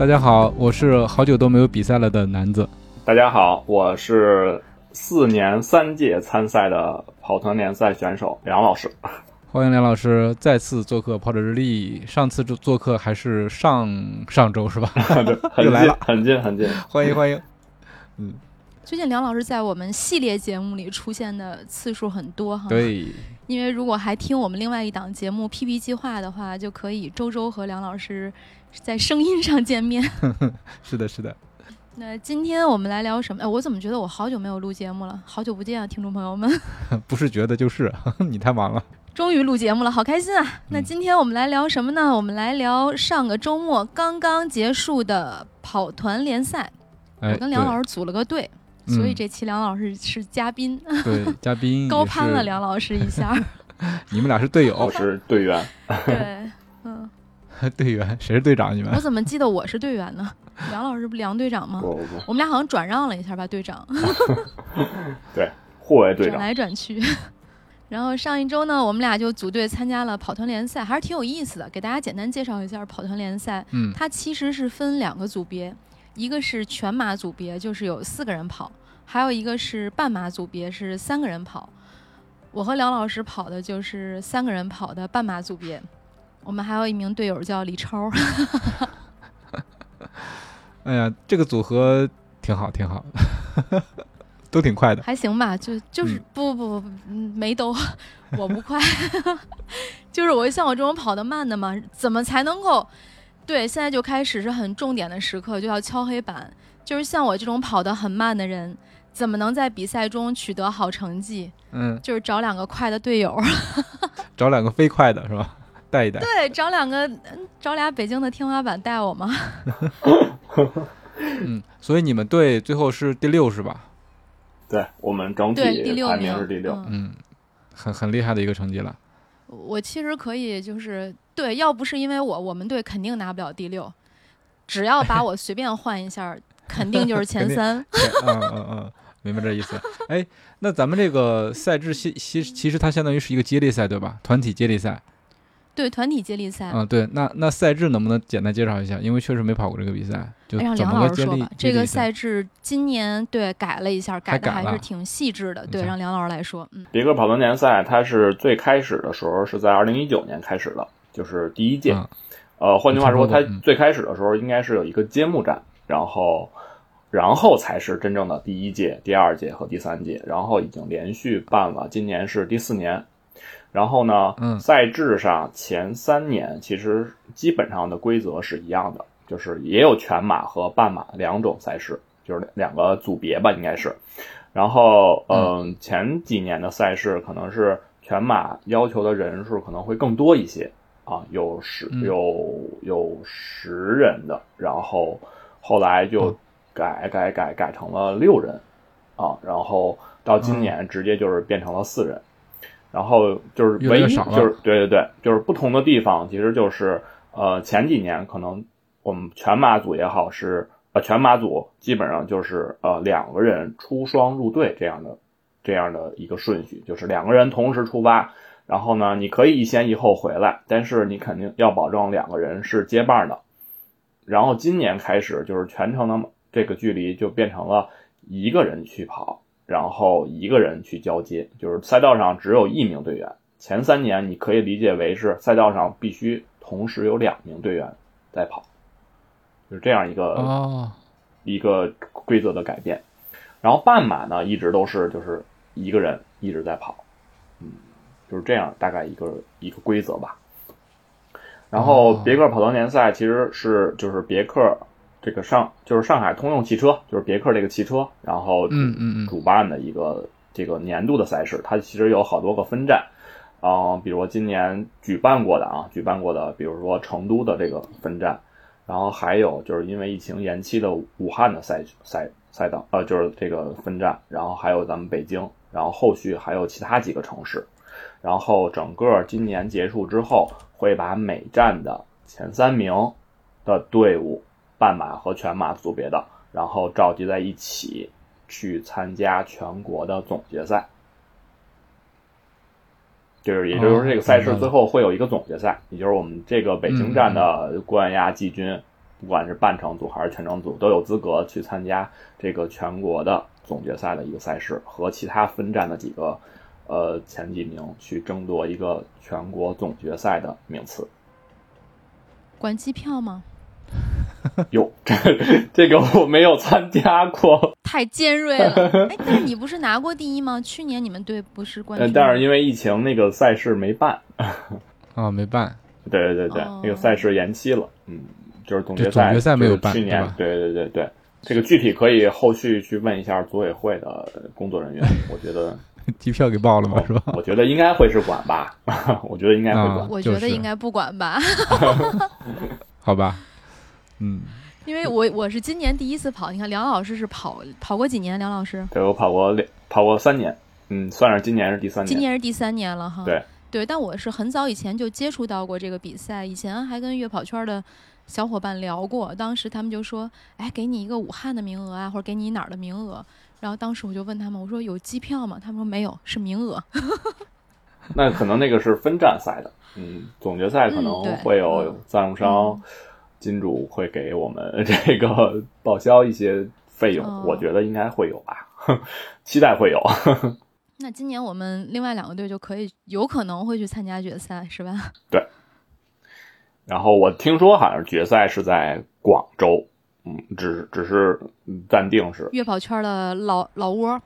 大家好，我是好久都没有比赛了的南子。大家好，我是四年三届参赛的跑团联赛选手梁老师。欢迎梁老师再次做客跑者日历。上次做做客还是上上周是吧？对 很又来了，近很近，很近。欢迎欢迎。嗯最近梁老师在我们系列节目里出现的次数很多哈。。对，因为如果还听我们另外一档节目《PP 计划》的话，就可以周周和梁老师在声音上见面。是的，是的。那今天我们来聊什么？哎，我怎么觉得我好久没有录节目了？好久不见啊，听众朋友们！不是觉得就是，你太忙了。终于录节目了，好开心啊！那嗯今天我们来聊什么呢？我们来聊上个周末刚刚结束的跑团联赛。哎，我跟梁老师组了个队，对所以嗯这期梁老师是嘉宾，对嘉宾高攀了梁老师一下。你们俩是队我友，是队员，对，嗯，队员谁是队长？你们我怎么记得我是队员呢？梁老师不梁队长吗？不不不，我们俩好像转让了一下吧，队长，对，互为队长转。来转去。然后上一周呢，我们俩就组队参加了跑团联赛，还是挺有意思的。给大家简单介绍一下跑团联赛，嗯它其实是分两个组别，一个是全马组别，就是有四个人跑；还有一个是半马组别，是三个人跑。我和梁老师跑的就是三个人跑的半马组别。我们还有一名队友叫李超，哎呀，这个组合挺好，挺好，都挺快的。还行吧，就就是、嗯不不不没都，我不快，就是我像我这种跑得慢的嘛，怎么才能够？对，现在就开始是很重点的时刻，就要敲黑板。就是像我这种跑得很慢的人，怎么能在比赛中取得好成绩？嗯，就是找两个快的队友，找两个飞快的是吧？带一带。对，找两个，嗯找俩北京的天花板带我嘛。嗯，所以你们队最后是第六是吧？对我们整体排名名是第六。嗯嗯，很很厉害的一个成绩了。我其实可以，就是对，要不是因为我，我们队肯定拿不了第六。只要把我随便换一下，肯定就是前三。嗯嗯嗯，明白这意思。哎，那咱们这个赛制其其其实它相当于是一个接力赛对吧？团体接力赛。对，团体接力赛，嗯，对。那那赛制能不能简单介绍一下？因为确实没跑过这个比赛，就哎让怎梁么个接力老师说吧。这个赛赛制今年对改了一下，改的还是挺细致的。对，让梁老师来说，嗯，别克跑团联赛它是最开始的时候是在二零一九年开始的，就是第一届。嗯呃，换句话说，它最开始的时候应该是有一个揭幕战，然后，然后才是真正的第一届、第二届和第三届，然后已经连续办了，今年是第四年。然后呢，嗯。赛制上前三年其实基本上的规则是一样的，就是也有全马和半马两种赛事，就是两个组别吧，应该是。然后，嗯，前几年的赛事可能是全马要求的人数可能会更多一些啊，有十嗯。有有十人的，然后后来就哦改改改改成了六人啊，然后到今年直接就是变成了四人，然后就是唯一就是对对对，就是不同的地方其实就是呃前几年可能我们全马组也好是呃全马组基本上就是呃两个人出双入对这样的这样的一个顺序，就是两个人同时出发，然后呢你可以一先一后回来，但是你肯定要保证两个人是接伴的。然后今年开始就是全程的这个距离就变成了一个人去跑，然后一个人去交接，就是赛道上只有一名队员。前三年你可以理解为是赛道上必须同时有两名队员在跑，就是这样一个、哦，一个规则的改变。然后半马呢，一直都是就是一个人一直在跑，嗯，就是这样大概一个一个规则吧。然后哦别克跑团联赛其实是就是别克这个上就是上海通用汽车，就是别克这个汽车，然后主嗯嗯嗯。主办的一个这个年度的赛事，它其实有好多个分站，啊、比如说今年举办过的啊，举办过的，比如说成都的这个分站，然后还有就是因为疫情延期的武汉的赛赛赛道，呃，就是这个分站，然后还有咱们北京，然后后续还有其他几个城市，然后整个今年结束之后，会把每站的前三名的队伍，半马和全马组别的，然后召集在一起去参加全国的总决赛。就是，也就是这个赛事最后会有一个总决赛，也就是我们这个北京站的冠亚季军，不管是半程组还是全程组，都有资格去参加这个全国的总决赛的一个赛事，和其他分站的几个呃前几名去争夺一个全国总决赛的名次。管机票吗？哟，这这个我没有参加过，太尖锐了！哎，但你不是拿过第一吗？去年你们队不是冠呃军？但是因为疫情，那个赛事没办。啊，没办。对对对，哦那个赛事延期了，嗯，就是总决对总赛，决赛没有办去年对，对对对对，这个具体可以后续去问一下组委会的工作人员，我觉得，机票给报了吗？是吧？我觉得应该会是管吧，我觉得应该会啊管。我觉得应该不管吧，好吧，嗯，因为我我是今年第一次跑。你看梁老师是跑跑过几年？梁老师对我跑过两跑过三年，嗯，算是今年是第三年。今年是第三年了哈。对对，但我是很早以前就接触到过这个比赛，以前还跟月跑圈的小伙伴聊过，当时他们就说，哎，给你一个武汉的名额啊，或者给你哪儿的名额。然后当时我就问他们，我说有机票吗？他们说没有，是名额。那可能那个是分站赛的，嗯，总决赛可能会有赞助商、金主会给我们这个报销一些费用，哦我觉得应该会有吧，期待会有。那今年我们另外两个队就可以有可能会去参加决赛，是吧？对然后我听说好像决赛是在广州，嗯，只只是暂定是。月跑圈的老老窝，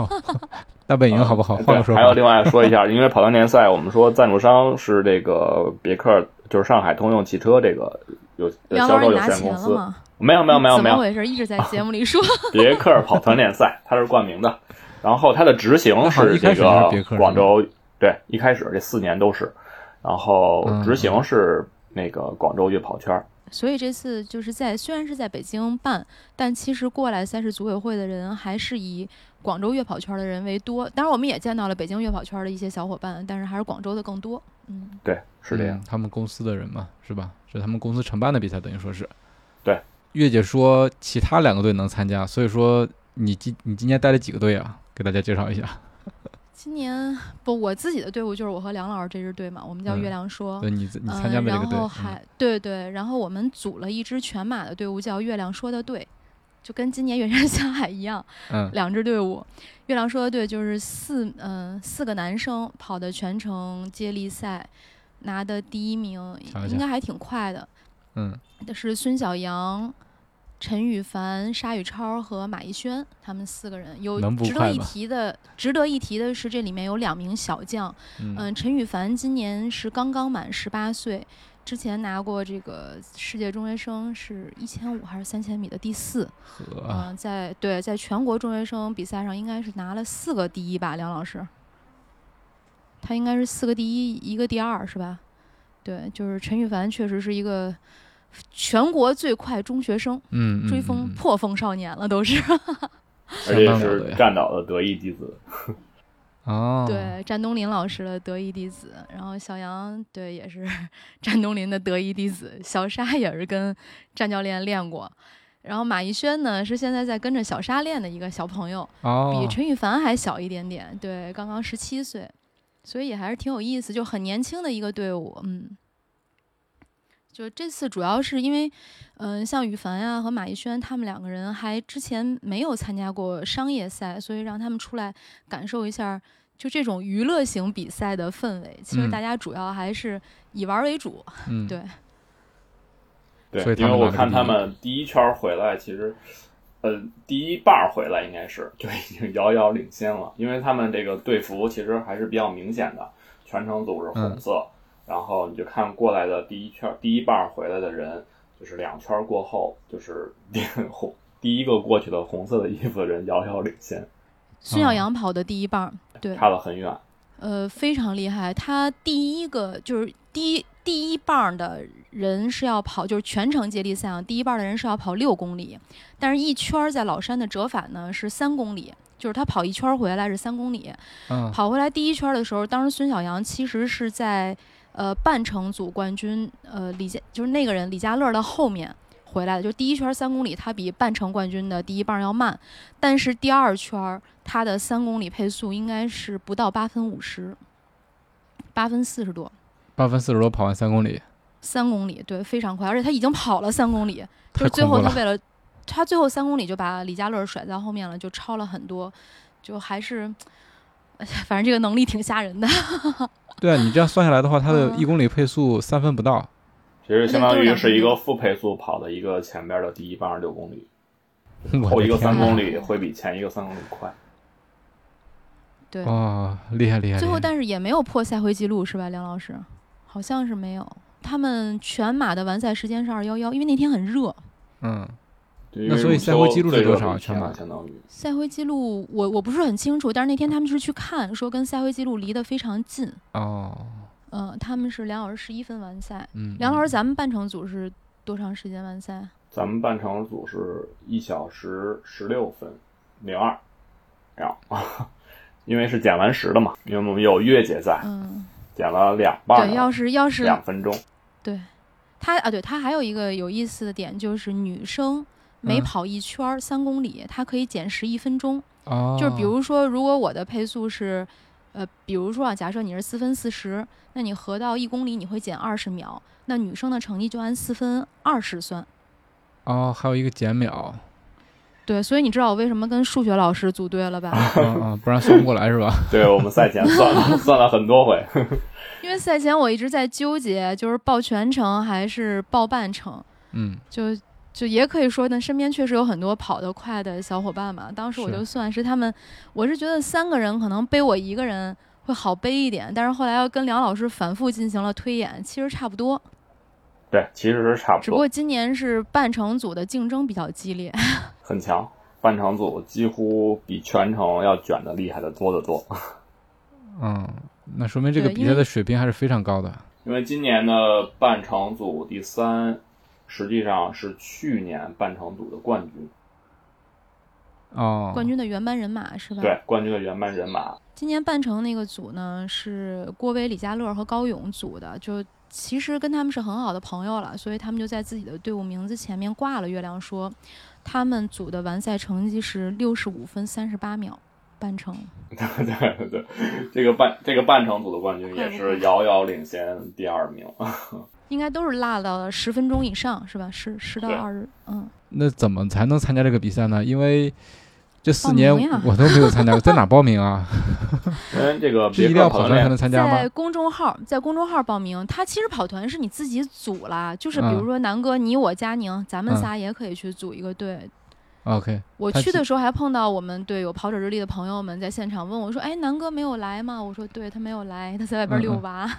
大本营好不好？换个，说法。还有另外说一下，因为跑团联赛，我们说赞助商是这个别克，就是上海通用汽车这个有呃梁老师，销售有你拿钱限公司。了吗？没有没有没有没有，怎么回事？一直在节目里说。别克跑团联赛它是冠名的，然后它的执行是这个广州，对，一开始这四年都是，然后嗯执行是那个广州越跑圈儿。所以这次就是在虽然是在北京办，但其实过来赛事组委会的人还是以广州越跑圈的人为多。当然，我们也见到了北京越跑圈的一些小伙伴，但是还是广州的更多。嗯，对，是这样嗯。他们公司的人嘛，是吧？是他们公司承办的比赛，等于说是。对。月姐说其他两个队能参加，所以说你今你今年带了几个队啊？给大家介绍一下。今年不，我自己的队伍就是我和梁老师这支队嘛，我们叫嗯月亮说。对你你嗯，参加没这个队？然后嗯还、对对，然后我们组了一支全马的队伍，叫月亮说的队，就跟今年远山向海一样，嗯两支队伍。月亮说的对就是四嗯、四个男生跑的全程接力赛，拿的第一名，应该还挺快的。嗯这是孙晓阳、陈羽凡、沙宇超和马逸轩，他们四个人。有值得一提的，值得一提的是，这里面有两名小将，嗯嗯，陈羽凡今年是刚刚满十八岁，之前拿过这个世界中学生是一千五还是三千米的第四，和嗯、在对，在全国中学生比赛上应该是拿了四个第一吧，梁老师，他应该是四个第一，一个第二是吧？对，就是陈羽凡确实是一个全国最快中学生，嗯追风破风少年了都是。而且是站岛的得意弟子。哦，对，战东林老师的得意弟子，然后小杨对也是 战东林的得意弟子，小沙也是跟战教练练过，然后马逸轩呢是现在在跟着小沙练的一个小朋友，哦，比陈羽凡还小一点点，对，刚刚十七岁，所以也还是挺有意思，就很年轻的一个队伍，嗯。就这次主要是因为，嗯、像羽凡呀和马逸轩他们两个人还之前没有参加过商业赛，所以让他们出来感受一下就这种娱乐型比赛的氛围。其实嗯。大家主要还是以玩为主，嗯，对，对因为我看他们第一圈回来，其实，呃，第一半儿回来应该是就已经遥遥领先了，因为他们这个队服其实还是比较明显的，全程都是红色，然后你就看过来的第一圈第一半儿回来的人，就是两圈过后，就是 红第一个过去的红色的衣服的人遥遥领先，孙晓阳跑的第一棒，对，差了很远。呃，非常厉害。他第一个就是第一第一棒的人是要跑，就是全程接力赛啊，第一棒的人是要跑六公里，但是一圈在老山的折返呢是三公里，就是他跑一圈回来是三公里。嗯，跑回来第一圈的时候，当时孙晓阳其实是在呃半程组冠军呃李佳就是那个人李佳乐的后面回来的，就第一圈三公里他比半程冠军的第一棒要慢，但是第二圈他的三公里配速应该是不到八分五十，八分四十多。八分四十多跑完三公里，三公里，对，非常快，而且他已经跑了三公里，就是最。后他为了他最后三公里就把李佳乐甩在后面了，就超了很多，就还是，哎呀反正这个能力挺吓人的。对啊，你这样算下来的话，他的嗯一公里配速三分不到。其实相当于是一个负配速跑的一个前边的第一棒六公里，后一个！三公里会比前一个三公里快。对，哇，厉害厉害！最后但是也没有破赛会记录是吧，梁老师？好像是没有。他们全马的完赛时间是二幺幺，因为那天很热。嗯，对那所以赛会记录是多少全马相当于赛会记录我我不是很清楚，但是那天他们是去看，说跟赛会记录离得非常近。哦，嗯、他们是两小时十一分完赛。嗯，梁老师，嗯咱们半程组是多长时间完赛？咱们半程组是一小时十六分零二秒，因为是减完时的嘛，因为我们有越界赛，嗯，减了两半对，要是要是两分钟。对，他啊，对他还有一个有意思的点就是女生每嗯跑一圈儿三公里，它可以减时一分钟。哦，就是比如说，如果我的配速是，呃，比如说啊，假设你是四分四十，那你合到一公里你会减二十秒，那女生的成绩就按四分二十算。哦，还有一个减秒，对，所以你知道我为什么跟数学老师组队了吧？嗯嗯，不然算不过来是吧？对我们赛前算了 算了很多回，因为赛前我一直在纠结，就是报全程还是报半程。嗯，就就也可以说呢，身边确实有很多跑得快的小伙伴嘛。当时我就算是他们，我是觉得三个人可能背我一个人会好背一点，但是后来要跟梁老师反复进行了推演，其实差不多。对，其实是差不多，只不过今年是半程组的竞争比较激烈。很强。半程组几乎比全程要卷的厉害的多得多，嗯，那说明这个比赛的水平还是非常高的。因为今年的半程组第三，实际上是去年半程组的冠军，哦，冠军的原班人马是吧？。对，冠军的原班人马，今年半程那个组呢是郭威、李佳乐和高勇组的，就其实跟他们是很好的朋友了，所以他们就在自己的队伍名字前面挂了月亮说，他们组的完赛成绩是六十五分三十八秒半程。对对对，这个半这个半程组的冠军也是遥遥领先第二名。应该都是落到了十分钟以上，是吧？十十到二十，嗯，那怎么才能参加这个比赛呢？因为这四年我都没有参加过，在哪报名啊？这个 是一定要跑团才能参加吗在？公众号，在公众号报名。他其实跑团是你自己组啦，就是比如嗯说南哥、你、我、佳宁，咱们嗯仨也可以去组一个队。OK，我去的时候还碰到我们队有跑者日历的朋友们在现场问我说：“哎，南哥没有来吗？”我说：“对他没有来，他在外边遛娃。嗯、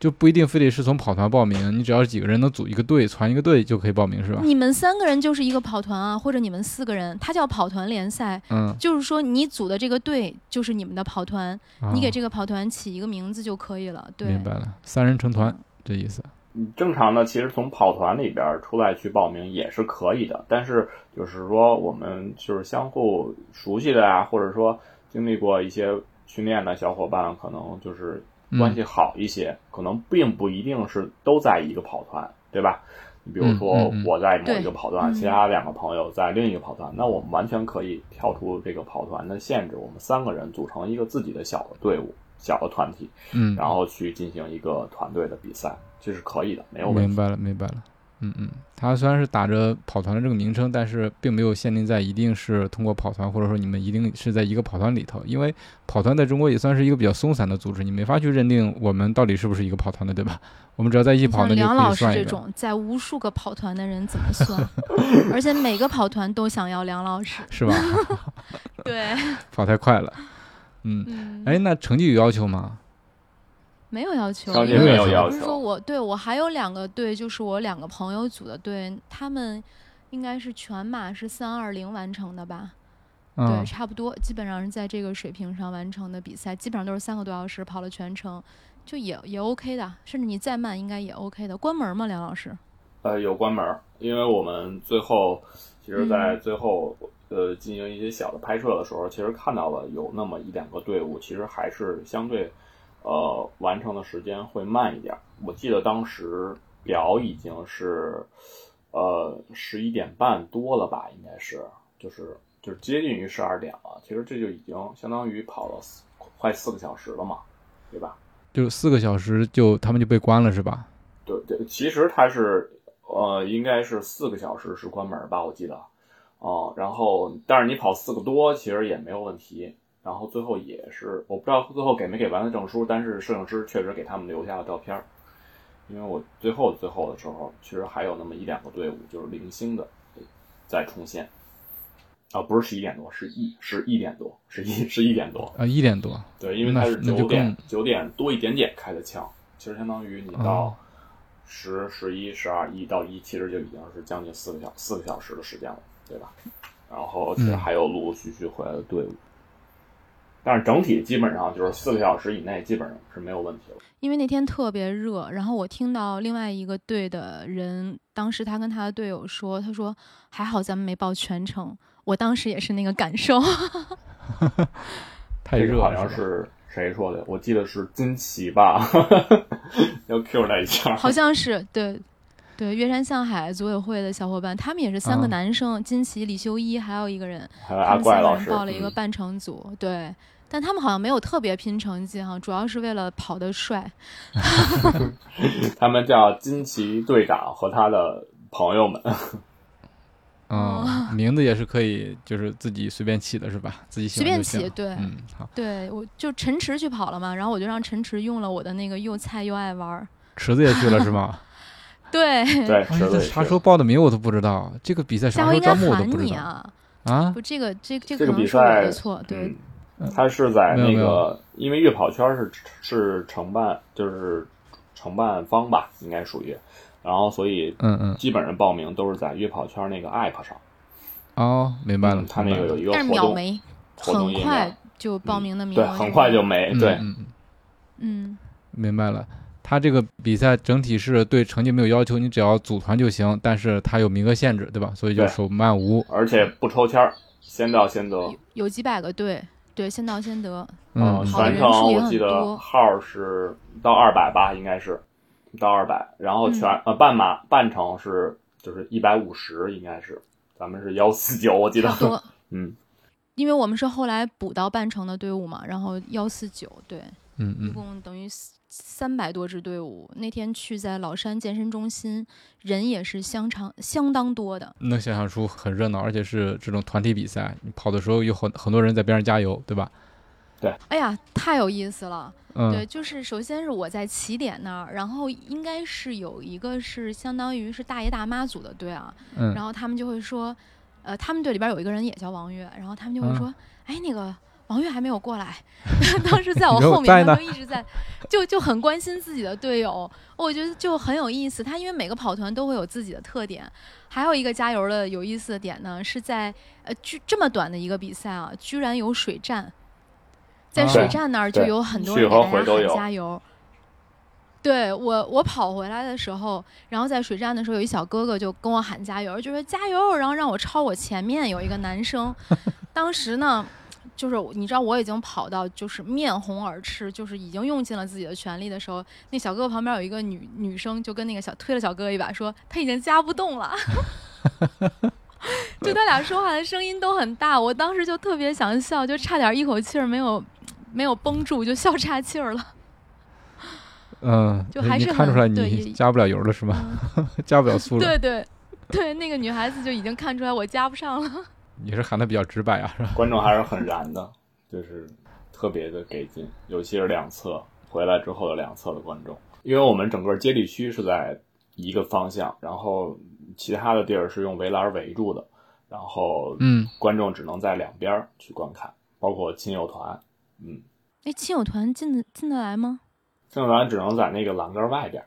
就不一定非得是从跑团报名，你只要几个人能组一个队，传一个队就可以报名是吧？你们三个人就是一个跑团啊，或者你们四个人，它叫跑团联赛，嗯，就是说你组的这个队就是你们的跑团，你给哦这个跑团起一个名字就可以了。对，明白了，三人成团嗯这意思。你正常的其实从跑团里边出来去报名也是可以的，但是就是说我们就是相互熟悉的啊，或者说经历过一些训练的小伙伴，可能就是关系好一些，可能并不一定是都在一个跑团，对吧？你比如说我在某一个跑团，嗯其他两个朋友在另一个跑团，那我们完全可以跳出这个跑团的限制，我们三个人组成一个自己的小的队伍、小的团体，嗯，然后去进行一个团队的比赛，这是可以的，没有问题。明白了，明白了。嗯嗯，它虽然是打着跑团的这个名称，但是并没有限定在一定是通过跑团，或者说你们一定是在一个跑团里头，因为跑团在中国也算是一个比较松散的组织，你没法去认定我们到底是不是一个跑团的，对吧？我们只要在一起跑，那就可像梁老师。这种在无数个跑团的人怎么算？而且每个跑团都想要梁老师。是吧？对，跑太快了。嗯，嗯，哎，那成绩有要求吗？没有要求，场景没有要不是说。我对我还有两个队，就是我两个朋友组的队，他们应该是全马是三二零完成的吧？对，嗯，差不多，基本上是在这个水平上完成的比赛，基本上都是三个多小时跑了全程，就也也 OK 的，甚至你再慢应该也 OK 的。关门吗，梁老师？呃，有关门，因为我们最后其实，在嗯最后、呃进行一些小的拍摄的时候，其实看到了有那么一两个队伍，其实还是相对呃完成的时间会慢一点。我记得当时表已经是呃十一点半多了吧，应该是就是就是接近于十二点了。其实这就已经相当于跑了四快四个小时了嘛，对吧？就四个小时就他们就被关了是吧？对对，其实它是呃，应该是四个小时是关门吧，我记得。哦、然后但是你跑四个多，其实也没有问题。然后最后也是，我不知道最后给没给完的证书，但是摄影师确实给他们留下了照片儿。因为我最后最后的时候，其实还有那么一两个队伍就是零星的在冲线。啊，不是十一点多，是一是一点多，是一是一点多。啊，一点多。对，因为它是九点更九点多一点点开的枪，其实相当于你哦到十、十一、十二、一到一，其实就已经是将近四个小四个小时的时间了，对吧？然后其实嗯还有陆陆续续回来的队伍，但是整体基本上就是四个小时以内，基本上是没有问题了。因为那天特别热，然后我听到另外一个队的人，当时他跟他的队友说，他说还好咱们没报全程，我当时也是那个感受。太热好像是谁说的？我记得是金奇吧，要 Q 他一下。好像是对，对，岳山向海组委会的小伙伴，他们也是三个啊男生，金奇、李修一，还有一个人，还有阿他们三个怪老师人报了一个嗯半程组，对。但他们好像没有特别拼成绩哈，主要是为了跑得帅。他们叫金奇队长和他的朋友们。啊、名字也是可以，就是自己随便起的是吧？自己随便起对嗯，好，对，我就陈池去跑了嘛，然后我就让陈池用了我的那个又菜又爱玩。池子也去了是吗？对，哎，对，是啥时候报的名我都不知道，这个比赛啥下回应该时候招募我都不知道啊！啊？不，这个这这这个比赛错，对，嗯，他是在那个，因为月跑圈是是承办，就是承办方吧，应该属于，然后所以嗯嗯，基本上报名都是在月跑圈那个 app 上，哦，明白了，嗯他那个有一个但是活动，很快就报名的名额对，很快就没，对，嗯，明白了。他这个比赛整体是对成绩没有要求，你只要组团就行，但是它有名额限制，对吧？所以就手慢无。而且不抽签儿，先到先得，有有几百个队，对，先到先得，嗯，全程我记得多。号是到二百吧，应该是到二百，然后全、嗯。呃半马半程是就是一百五十，应该是。咱们是幺四九，我记得。嗯，因为我们是后来补到半程的队伍嘛，然后幺四九，对，嗯嗯。一，共等于三百多支队伍。那天去在老山健身中心，人也是相长相当多的。能想象出很热闹，而且是这种团体比赛，你跑的时候有很很多人在边上加油，对吧？对哎呀，太有意思了！嗯，对，就是首先是我在起点那儿，然后应该是有一个是相当于是大爷大妈组的队啊，嗯然后他们就会说，呃，他们队里边有一个人也叫王悦，然后他们就会嗯说，哎，那个王悦还没有过来，当时在我后面，他就一直在，就就很关心自己的队友，我觉得就很有意思。他因为每个跑团都会有自己的特点，还有一个加油的有意思的点呢，是在呃，居这么短的一个比赛啊，居然有水站，在啊水站那儿就有很多人给大家喊加油。对我，我跑回来的时候，然后在水站的时候，有一小哥哥就跟我喊加油，就说加油，然后让我超我前面有一个男生。当时呢，就是你知道我已经跑到就是面红耳赤，就是已经用尽了自己的全力的时候，那小哥哥旁边有一个女女生就跟那个小推了小哥哥一把，说他已经加不动了。就他俩说话的声音都很大，我当时就特别想笑，就差点一口气儿没有没有绷住，就笑岔气儿了。嗯，就还是看出来你加不了油了是吗？加不了速了，对对对，那个女孩子就已经看出来我加不上了。你是喊的比较直白啊，是吧？观众还是很燃的，就是特别的给劲，尤其是两侧回来之后的两侧的观众，因为我们整个接力区是在一个方向，然后其他的地儿是用围栏围住的，然后嗯，观众只能在两边去观看，包括亲友团，嗯，哎，亲友团进得进得来吗？亲友团只能在那个栏杆外边，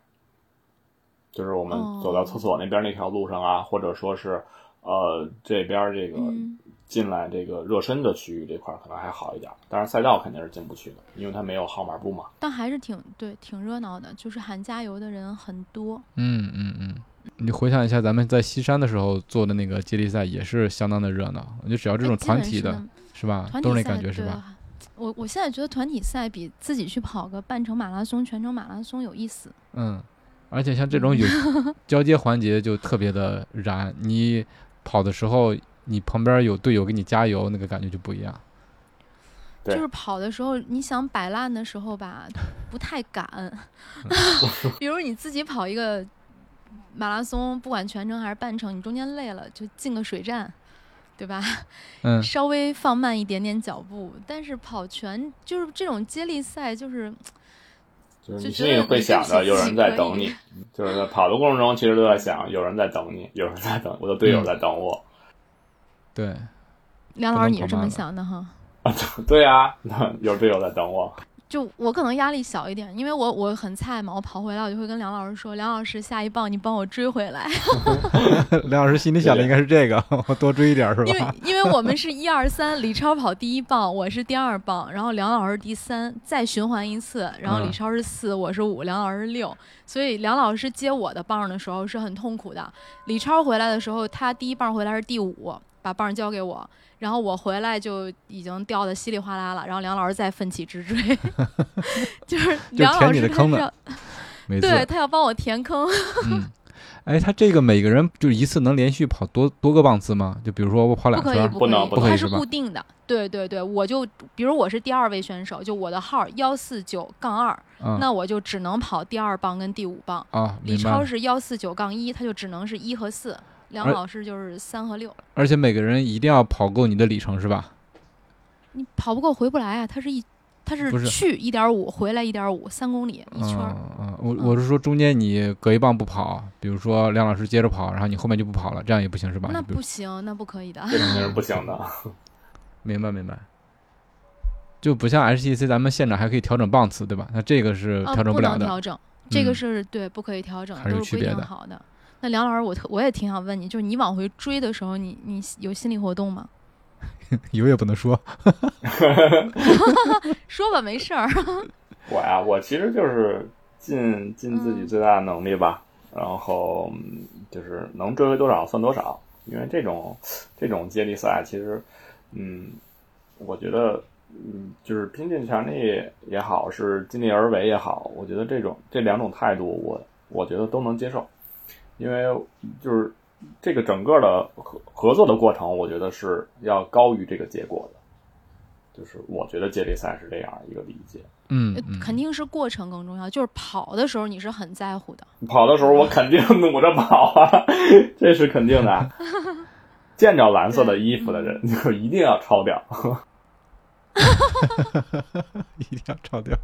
就是我们哦走到厕所那边那条路上啊，或者说是呃这边这个嗯进来这个热身的区域这块儿可能还好一点，但是赛道肯定是进不去的，因为它没有号码布嘛。但还是挺对，挺热闹的，就是喊加油的人很多。嗯嗯嗯，你回想一下，咱们在西山的时候做的那个接力赛也是相当的热闹。我觉得只要这种团体的，是是吧？团体赛都是那感觉是吧？？我我现在觉得团体赛比自己去跑个半程马拉松、全程马拉松有意思。嗯，而且像这种有 交接环节就特别的燃，你跑的时候，你旁边有队友给你加油，那个感觉就不一样。就是跑的时候，你想摆烂的时候吧，不太敢。比如你自己跑一个马拉松，不管全程还是半程，你中间累了就进个水站，对吧？嗯，稍微放慢一点点脚步。但是跑全就是这种接力赛，就是就是就觉得你心里会想着有人在等你，就是在跑的过程中，其实都在想有人在等你，有人在等我的队友嗯在等我。对，梁老师，你是这么想的哈？啊 对啊，有队友在等我。就我可能压力小一点，因为我我很菜嘛，我跑回来我就会跟梁老师说，梁老师下一棒你帮我追回来，梁老师心里想的应该是这个，我多追一点是吧 因为？因为我们是一二三，李超跑第一棒，我是第二棒，然后梁老师第三，再循环一次，然后嗯李超是四，我是五，梁老师是六，所以梁老师接我的棒的时候是很痛苦的。李超回来的时候，他第一棒回来是第五，把棒交给我。然后我回来就已经掉的稀里哗啦了，然后梁老师再奋起直追，就是梁老填你师的坑呢他是要每次，对他要帮我填坑，嗯，哎，他这个每个人就一次能连续跑多多个棒次吗？就比如说我跑两圈儿，不能不它是固定的。对对对，我就比如我是第二位选手，就我的号幺四九杠二，嗯那我就只能跑第二棒跟第五棒。啊，李超。是幺四九杠一，他就只能是一和四。梁老师就是三和六，而且每个人一定要跑够你的里程是吧？你跑不够回不来啊！他是一，他是是去一点五，回来一点五，三公里一圈儿。嗯嗯，我我是说中间你隔一棒不跑，比如说梁老师接着跑，然后你后面就不跑了，这样也不行是吧？那不行，那不可以的。这肯定是不行的。明白明白。就不像 HTC 咱们现场还可以调整棒次对吧？那这个是啊，调整不了的。能调整，这个嗯是对，不可以调整，还是都是规区别的定好的。那梁老师，我特我也挺想问你，就是你往回追的时候，你你有心理活动吗？有也不能说 说吧，没事儿。我呀，我其实就是尽尽自己最大的能力吧，然后嗯就是能追回多少算多少。因为这种这种接力赛，其实，嗯，我觉得，嗯，就是拼尽全力也好，是尽力而为也好，我觉得这种这两种态度我，我觉得都能接受，因为就是这个整个的合合作的过程，我觉得是要高于这个结果的。就是我觉得接力赛是这样一个理解。嗯嗯，肯定是过程更重要，就是跑的时候你是很在乎的。跑的时候我肯定努着跑啊，这是肯定的。见着蓝色的衣服的人就一定要超掉。一定要超掉。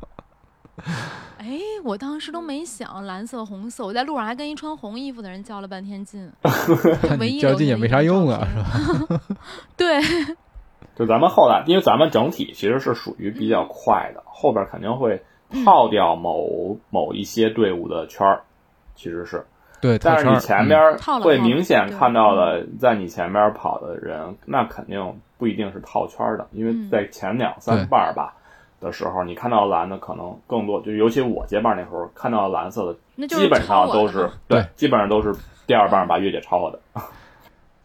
哎，我当时都没想蓝色、红色，我在路上还跟一穿红衣服的人较了半天劲，唯一较劲也没啥用啊，是是吧？对，就咱们后来，因为咱们整体其实是属于比较快的，后边肯定会套掉某某一些队伍的圈儿，其实是。对，但是你前边会明显看到的，在你前边跑的人，那肯定不一定是套圈的，因为嗯在前两三半儿吧的时候，你看到蓝的可能更多，就尤其我接棒那时候看到蓝色的，那就基本上都是对基本上都是第二棒把月姐超我的，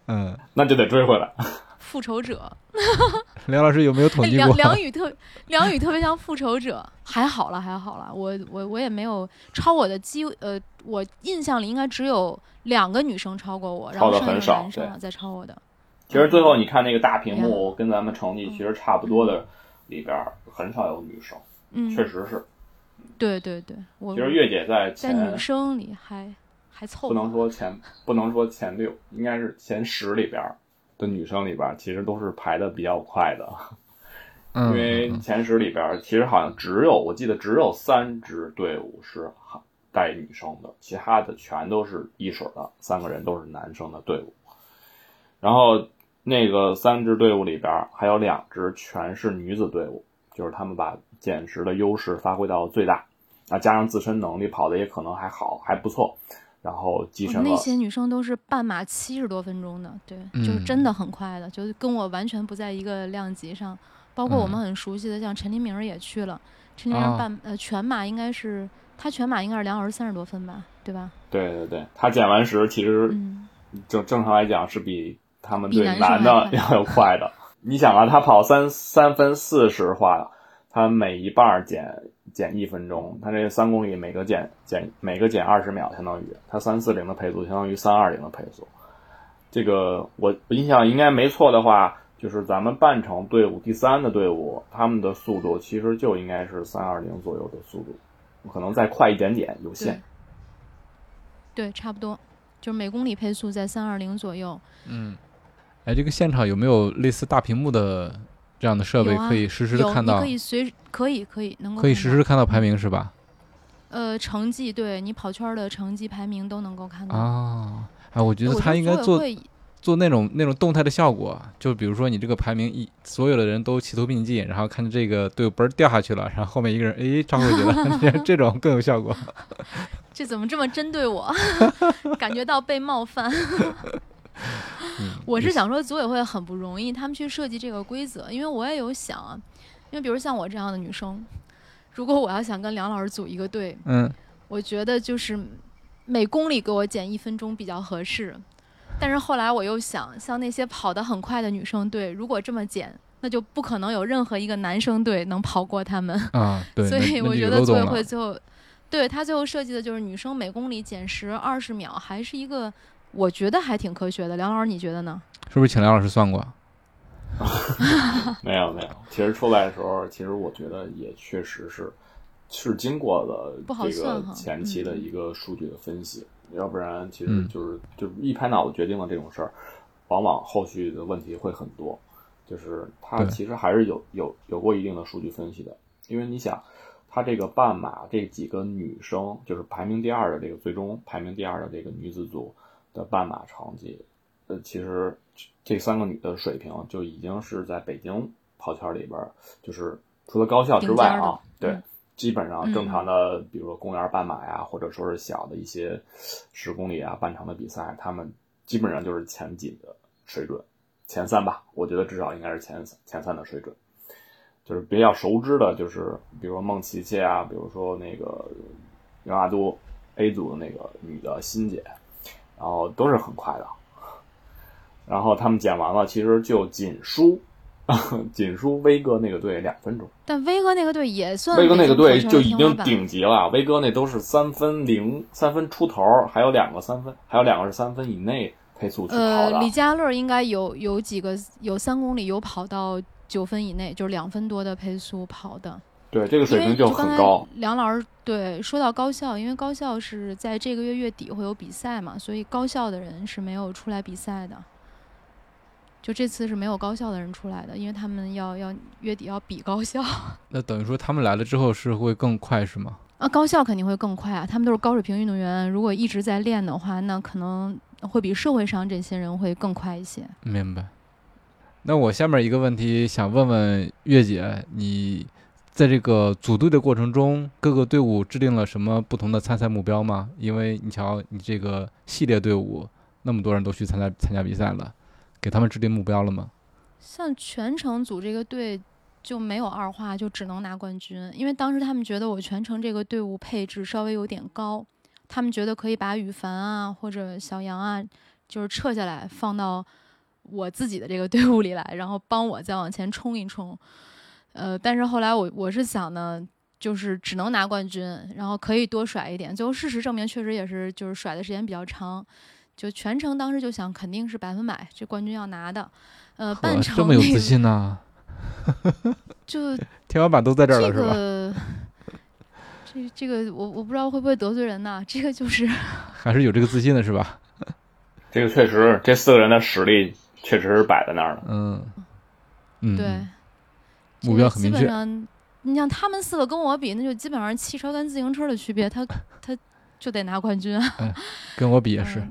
嗯，那就得追回来。复仇者。梁老师有没有统计过？梁宇特梁宇特别像复仇者，还好了还好了，我我我也没有超我的机呃，我印象里应该只有两个女生超过我，然后超得剩下很少对的男生啊在超我的。其实最后你看那个大屏幕嗯跟咱们成绩其实差不多的里边很少有女生，嗯，确实是。对对对，我其实月姐在在女生里还还凑合。不能说前不能说前六，应该是前十里边的女生里边，其实都是排的比较快的。嗯，因为前十里边其实好像只有我记得只有三支队伍是带女生的，其他的全都是一水的，三个人都是男生的队伍。然后那个三支队伍里边儿还有两支全是女子队伍，就是他们把减时的优势发挥到最大。啊，加上自身能力跑的也可能还好，还不错，然后跻身了。那些女生都是半马七十多分钟的，对，就是真的很快的，就是跟我完全不在一个量级上。包括我们很熟悉的，像陈黎明也去了，陈黎明半呃全马应该是他全马应该是两小时三十多分吧，对吧？对对对，他减完时其实正正常来讲是比他们对男的要有快的。你想啊，他跑三三分四十话，他每一半减减一分钟，他这三公里每个减减每个减二十秒，相当于他三四零的配速，相当于三二零的配速。这个我印象应该没错的话，就是咱们半程队伍第三的队伍，他们的速度其实就应该是三二零左右的速度，可能再快一点点有限。对，差不多，就是每公里配速在三二零左右。嗯。哎，这个现场有没有类似大屏幕的这样的设备，可以实时的看到？可以随可以可以能够可以实时看到排名是吧？呃，成绩对你跑圈的成绩排名都能够看到啊。哎，我觉得他应该做做那种那种动态的效果，就比如说你这个排名一，所有的人都齐头并进，然后看着这个队伍嘣掉下去了，然后后面一个人哎抓回去了，这种更有效果。这怎么这么针对我？感觉到被冒犯。我是想说，组委会很不容易，他们去设计这个规则，因为我也有想啊，因为比如像我这样的女生，如果我要想跟梁老师组一个队，嗯，我觉得就是每公里给我减一分钟比较合适。但是后来我又想，像那些跑得很快的女生队，如果这么减，那就不可能有任何一个男生队能跑过他们啊。对，所以我觉得组委会最后，对他最后设计的就是女生每公里减时二十秒，还是一个。我觉得还挺科学的，梁老师你觉得呢？是不是请梁老师算过？没有没有，其实出来的时候，其实我觉得也确实是是经过了这个前期的一个数据的分析，要不然其实就是就一拍脑子决定了这种事儿，往往后续的问题会很多。就是他其实还是有有有过一定的数据分析的，因为你想，他这个半马这几个女生，就是排名第二的这个最终排名第二的这个女子组。的半马成绩，呃，其实这三个女的水平就已经是在北京跑圈里边，就是除了高校之外啊，对，基本上正常的，比如说公园半马呀，或者说是小的一些十公里啊、半程的比赛，他们基本上就是前几的水准，前三吧，我觉得至少应该是前前三的水准。就是比较熟知的，就是比如说孟琪琪啊，比如说那个杨亚都 A 组的那个女的欣姐。然后都是很快的，然后他们剪完了，其实就仅输，仅输威哥那个队两分钟。但威哥那个队也算，威哥那个队就已经顶级了。威哥那都是三分零三分出头，还有两个三分，还有两个是三分以内配速去跑的。呃，李佳乐应该有有几个有三公里有跑到九分以内，就是两分多的配速跑的。对这个水平就很高。梁老师对说到高校，因为高校是在这个月月底会有比赛嘛，所以高校的人是没有出来比赛的。就这次是没有高校的人出来的，因为他们要要月底要比高校。那等于说他们来了之后是会更快是吗？啊，高校肯定会更快啊！他们都是高水平运动员，如果一直在练的话，那可能会比社会上这些人会更快一些。明白。那我下面一个问题想问问月姐，你。在这个组队的过程中，各个队伍制定了什么不同的参赛目标吗？因为你瞧，你这个系列队伍那么多人都去参加参加比赛了，给他们制定目标了吗？像全程组这个队就没有二话，就只能拿冠军。因为当时他们觉得我全程这个队伍配置稍微有点高，他们觉得可以把羽凡啊或者小杨啊，就是撤下来放到我自己的这个队伍里来，然后帮我再往前冲一冲。呃，但是后来我我是想呢，就是只能拿冠军，然后可以多甩一点。最后事实证明，确实也是，就是甩的时间比较长。就全程当时就想，肯定是百分百这冠军要拿的。呃，半程这么有自信呢？就天花板都在这儿了，是吧？这这个我我不知道会不会得罪人呢？这个就是还是有这个自信的是吧？这个确实，这四个人的实力确实是摆在那儿了。嗯嗯，对。目标很明确。基本上，你像他们四个跟我比，那就基本上汽车跟自行车的区别，他他就得拿冠军。跟我比也是。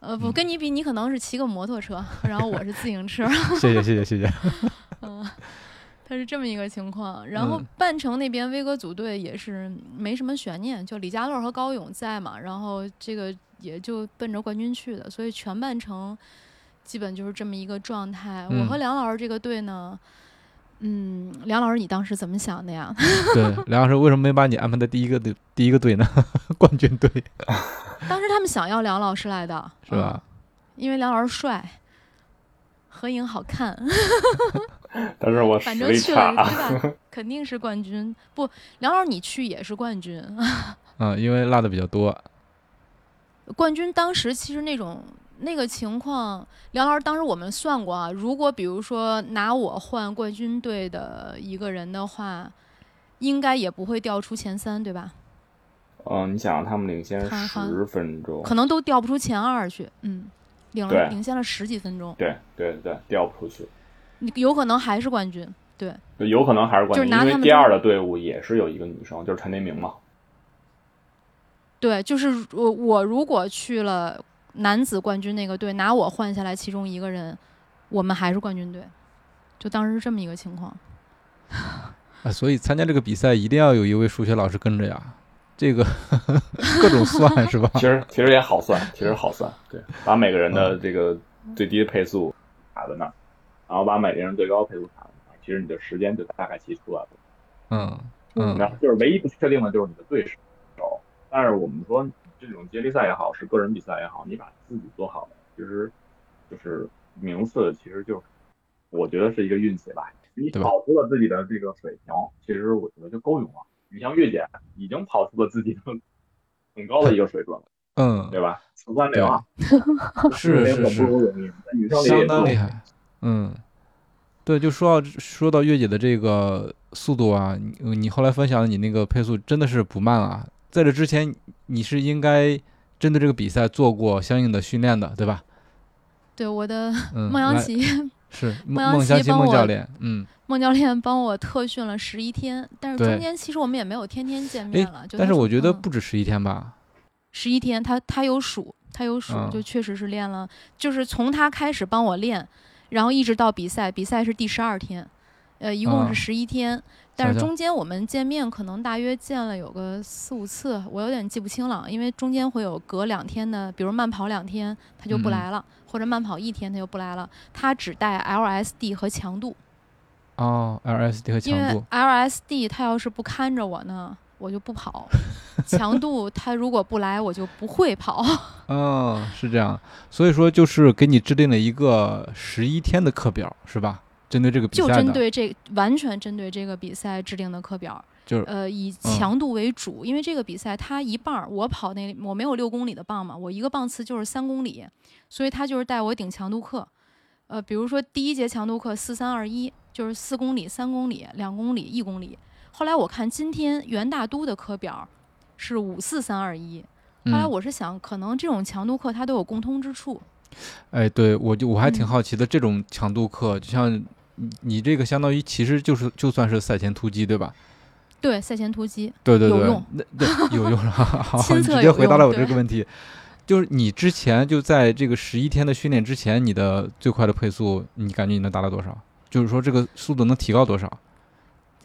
呃，不跟你比，你可能是骑个摩托车，然后我是自行车。谢谢 谢谢谢谢。嗯，他是这么一个情况。然后嗯半程那边威哥组队也是没什么悬念，就李佳乐和高勇在嘛，然后这个也就奔着冠军去的，所以全半程基本就是这么一个状态。我和嗯梁老师这个队呢。嗯，梁老师，你当时怎么想的呀？对，梁老师为什么没把你安排在第一个队第一个队呢？冠军队 当时他们想要梁老师来的，是吧？嗯因为梁老师帅，合影好看。但是我反正去了，对吧？肯定是冠军。不，梁老师你去也是冠军。嗯，因为落的比较多。冠军当时其实那种那个情况，梁老师当时我们算过啊，如果比如说拿我换冠军队的一个人的话，应该也不会掉出前三，对吧？嗯，你想他们领先十分钟，可能都掉不出前二去。嗯，领了领先了十几分钟，对对对，调不出去，你有可能还是冠军。对，有可能还是冠军，就是拿他们因为第二的队伍也是有一个女生，就是陈雷明嘛。对，就是我我如果去了男子冠军那个队，拿我换下来其中一个人，我们还是冠军队。就当时是这么一个情况。啊，所以参加这个比赛一定要有一位数学老师跟着呀，这个 各种算 是吧？其实其实也好算，其实好算，对，把每个人的嗯这个最低配速卡在那儿，然后把每个人最高配速卡在那儿，其实你的时间就大概齐出来了。嗯嗯然后就是唯一不确定的就是你的对手，但是我们说这种接力赛也好，是个人比赛也好，你把自己做好了，其实就是名次，其实就是我觉得是一个运气吧。你跑出了自己的这个水平，其实我觉得就够用了。你像月姐已经跑出了自己的很高的一个水准了，嗯，对吧？四三零啊，是是是，相当厉害。嗯，对，就说到说到月姐的这个速度啊，你你后来分享的你那个配速真的是不慢啊。在这之前，你是应该针对这个比赛做过相应的训练的，对吧？对，我的 孟阳琪是孟阳孟孟祥琪孟教练，嗯，孟教练帮我特训了十一天，但是中间其实我们也没有天天见面了。就但是我觉得嗯。不止十一天吧，十一天，他他有数，他有数，嗯。就确实是练了，就是从他开始帮我练，然后一直到比赛，比赛是第十二天，呃，一共嗯是十一天，但是中间我们见面可能大约见了有个四五次，我有点记不清了，因为中间会有隔两天的，比如慢跑两天他就不来了，或者慢跑一天他就不来了，他只带 LSD 和强度，哦，LSD 和强度因为，LSD 他要是不看着我呢。我就不跑，强度他如果不来，我就不会跑。哦，是这样，所以说就是给你制定了一个十一天的课表，是吧？针对这个比就赛就，针对这完全针对这个比赛制定的课表，就是呃以嗯强度为主，因为这个比赛它一半儿，我跑那我没有六公里的棒嘛，我一个棒次就是三公里，所以他就是带我顶强度课，呃，比如说第一节强度课四三二一，就是四公里、三公里、两公里、一公里。后来我看今天袁大都的课表是五四三二一，后来嗯，我是想，可能这种强度课它都有共通之处，哎，对我就我还挺嗯。好奇的，这种强度课，就像你你这个相当于其实就是就算是赛前突击，对吧？对赛前突击，对对对有用，那对有用了，好，你直接回答了我这个问题。就是你之前就在这个十一天的训练之前，你的最快的配速，你感觉你能达到多少？就是说这个速度能提高多少？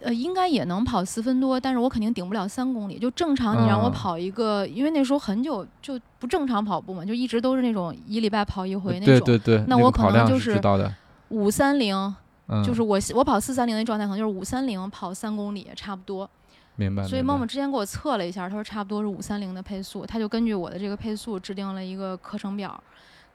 呃，应该也能跑四分多，但是我肯定顶不了三公里。就正常你让我嗯跑一个，因为那时候很久就不正常跑步嘛，就一直都是那种一礼拜跑一回那种。对对对，那我可能就是知道的，五三零，嗯，就是我我跑四三零的状态，可能就是五三零跑三公里差不多。明白。所以梦梦之前给我测了一下，他说差不多是五三零的配速，他就根据我的这个配速制定了一个课程表。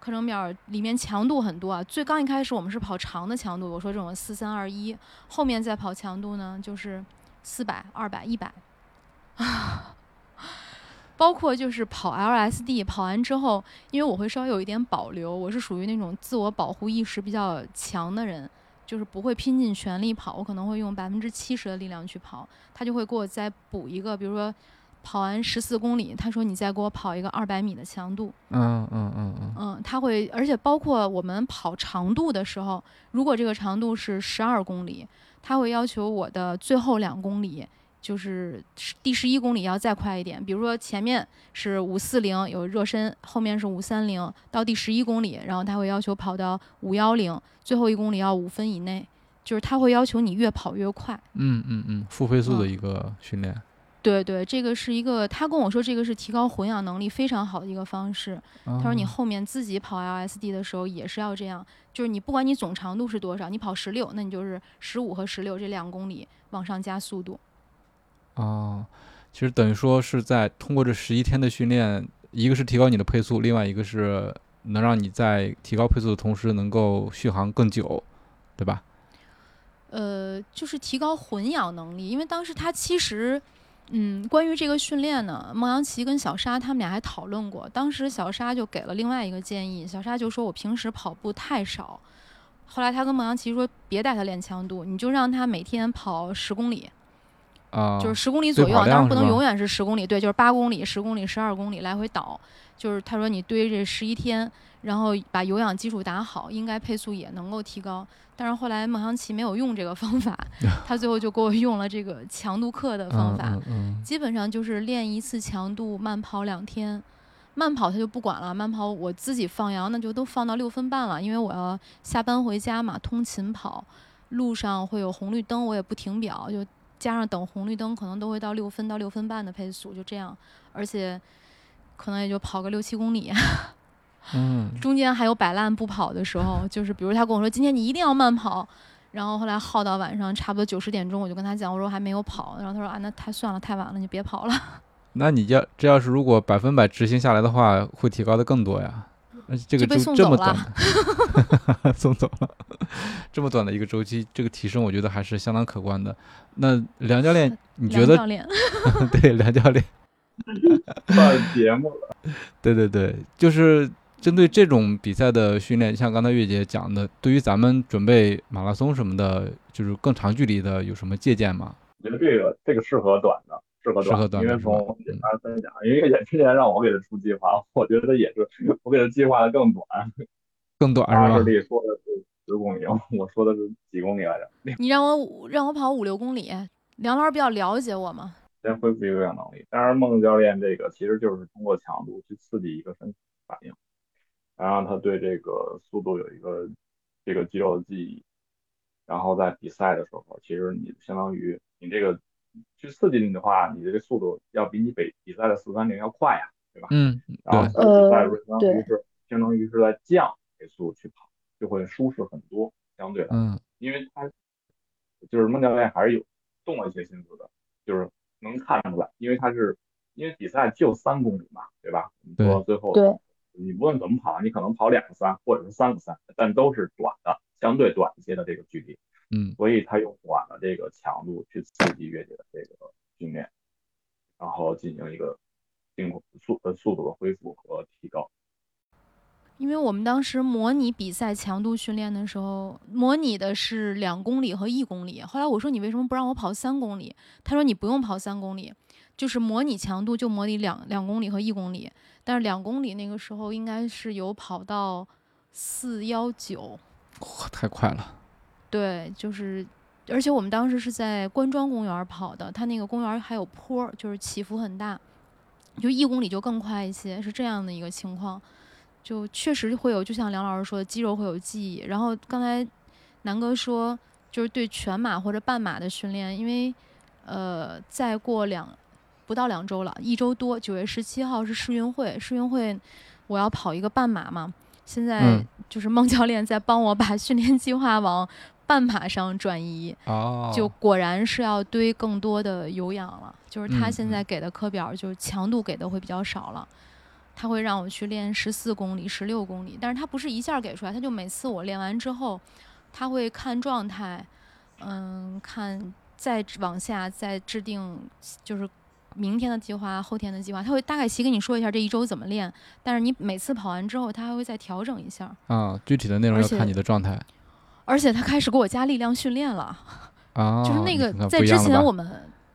课程表里面强度很多啊，最刚一开始我们是跑长的强度，我说这种四三二一，后面再跑强度呢就是四百、二百、一百，包括就是跑 LSD，跑完之后，因为我会稍微有一点保留，我是属于那种自我保护意识比较强的人，就是不会拼尽全力跑，我可能会用百分之七十的力量去跑，他就会给我再补一个，比如说跑完十四公里，他说你再给我跑一个二百米的强度，嗯嗯嗯嗯，嗯，他会，而且包括我们跑长度的时候，如果这个长度是十二公里，他会要求我的最后两公里，就是第十一公里要再快一点。比如说前面是五四零有热身，后面是五三零，到第十一公里，然后他会要求跑到五幺零，最后一公里要五分以内。就是他会要求你越跑越快。嗯嗯嗯，负飞速的嗯一个训练。对对，这个是一个，他跟我说这个是提高混氧能力非常好的一个方式。他他说你后面自己跑 LSD 的时候也是要这样，就是你不管你总长度是多少，你跑十六，那你就是十五和十六这两公里往上加速度。哦，其实等于说是在通过这十一天的训练，一个是提高你的配速，另外一个是能让你在提高配速的同时能够续航更久，对吧？呃，就是提高混氧能力，因为当时他其实，嗯，关于这个训练呢，孟阳奇跟小沙他们俩还讨论过。当时小沙就给了另外一个建议，小沙就说我平时跑步太少，后来他跟孟阳奇说别带他练强度，你就让他每天跑十公里，啊，就是十公里左右啊，当跑量是不能永远是十公里，对，就是八公里、十公里、十二公里来回倒。就是他说你堆这十一天，然后把有氧基础打好，应该配速也能够提高。但是后来孟祥奇没有用这个方法，他最后就给我用了这个强度课的方法，嗯嗯基本上就是练一次强度，慢跑两天。慢跑他就不管了，慢跑我自己放羊，那就都放到六分半了，因为我要下班回家嘛，通勤跑，路上会有红绿灯，我也不停表，就加上等红绿灯，可能都会到六分到六分半的配速，就这样，而且可能也就跑个六七公里，嗯中间还有摆烂不跑的时候，就是比如他跟我说今天你一定要慢跑，然后后来耗到晚上差不多九十点钟，我就跟他讲，我说还没有跑，然后他说啊那太算了太晚了，你别跑了。那你要这要是如果百分百执行下来的话，会提高的更多呀。而且这个就这么短的，送走了，这么短的一个周期，这个提升我觉得还是相当可观的。那梁教练，你觉得 梁教练，对梁教练？算节目了。对对对，就是针对这种比赛的训练，像刚才月姐讲的，对于咱们准备马拉松什么的，就是更长距离的，有什么借鉴吗？我觉得这个这个适合短的，适合短的因为从给大家分享，因为也之前让我给他出计划，我觉得也是我给他计划的更短，更短阿是吧？士利说的是十公里，我说的是几公里来着？你让我让我跑五六公里，梁老师比较了解我嘛，先恢复有氧能力。但是，孟教练这个其实就是通过强度去刺激一个身体反应，然后他对这个速度有一个这个肌肉的记忆，然后在比赛的时候，其实你相当于你这个去刺激你的话，你这个速度要比你比比赛的四三零要快呀，对吧？嗯，然后比赛相当于是相当于是在降配速去跑，就会舒适很多，相对的。嗯因为他就是孟教练还是有动了一些心思的，就是能看出来，因为他是因为比赛就三公里嘛，对吧？你说最后对你无论怎么跑，你可能跑两个三或者是三个三，但都是短的，相对短一些的这个距离，嗯所以他用短的这个强度去刺激越野的这个训练，然后进行一个进速呃速度的恢复和提高。因为我们当时模拟比赛强度训练的时候，模拟的是两公里和一公里。后来我说你为什么不让我跑三公里？他说你不用跑三公里，就是模拟强度就模拟两两公里和一公里。但是两公里那个时候应该是有跑到四幺九，哇太快了。对，就是，而且我们当时是在关庄公园跑的，它那个公园还有坡儿，就是起伏很大，就一公里就更快一些，是这样的一个情况。就确实会有，就像梁老师说的，肌肉会有记忆。然后刚才南哥说，就是对全马或者半马的训练，因为呃，再过两不到两周了，一周多，九月十七号是世运会，世运会我要跑一个半马嘛。现在嗯就是孟教练在帮我把训练计划往半马上转移，哦，就果然是要堆更多的有氧了。就是他嗯现在给的课表，就是强度给的会比较少了。他会让我去练十四公里、十六公里，但是他不是一下给出来，他就每次我练完之后，他会看状态，嗯，看再往下再制定，就是明天的计划、后天的计划，他会大概齐跟你说一下这一周怎么练，但是你每次跑完之后，他还会再调整一下，啊，具体的内容要看你的状态而且他开始给我加力量训练了。啊。就是那个在之前我们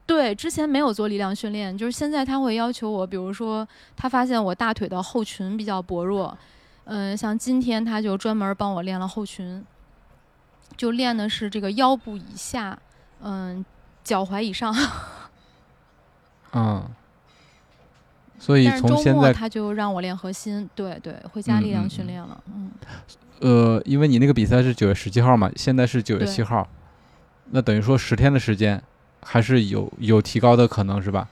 对之前没有做力量训练，就是现在他会要求我，比如说他发现我大腿的后群比较薄弱，嗯、像今天他就专门帮我练了后群，就练的是这个腰部以下，嗯、脚踝以上。嗯，所以但是周从现在末他就让我练核心，对对，会加力量训练了，嗯呃，因为你那个比赛是九月十七号嘛，现在是九月对七号，那等于说十天的时间，还是有有提高的可能，是吧？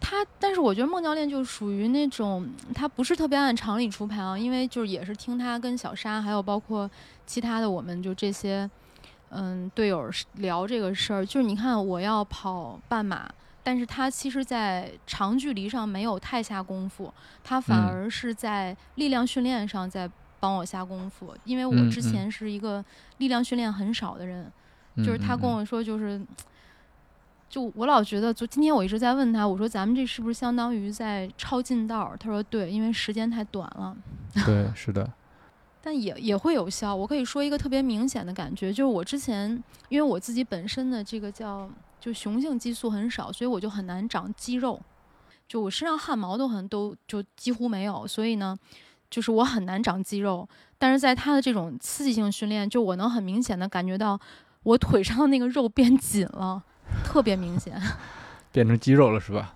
他，但是我觉得孟教练就属于那种，他不是特别按常理出牌啊，因为就是也是听他跟小沙，还有包括其他的，我们就这些，嗯，队友聊这个事儿，就是你看我要跑半马，但是他其实在长距离上没有太下功夫，他反而是在力量训练上在帮我下功夫，因为我之前是一个力量训练很少的人，就是他跟我说就是。就我老觉得，就今天我一直在问他，我说咱们这是不是相当于在抄近道？他说对，因为时间太短了。对，是的。但也也会有效。我可以说一个特别明显的感觉，就是我之前因为我自己本身的这个叫就雄性激素很少，所以我就很难长肌肉，就我身上汗毛都很都就几乎没有，所以呢，就是我很难长肌肉。但是在他的这种刺激性训练，就我能很明显的感觉到我腿上的那个肉变紧了。特别明显，变成肌肉了是吧？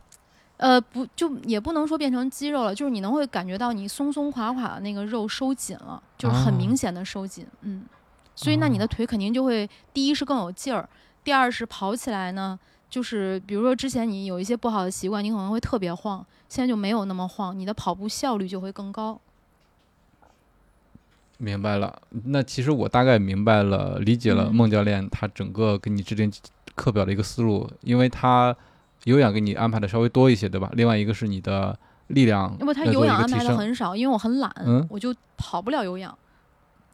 呃，不，就也不能说变成肌肉了，就是你能会感觉到你松松垮垮的那个肉收紧了，就是很明显的收紧，嗯。所以那你的腿肯定就会，第一是更有劲儿，第二是跑起来呢，就是比如说之前你有一些不好的习惯，你可能会特别晃，现在就没有那么晃，你的跑步效率就会更高。明白了，那其实我大概明白了，理解了孟教练他整个给你制定。课表的一个思路，因为他有氧给你安排的稍微多一些，对吧？另外一个是你的力量，因为他有氧安排的很少，因为我很懒，我就跑不了有氧。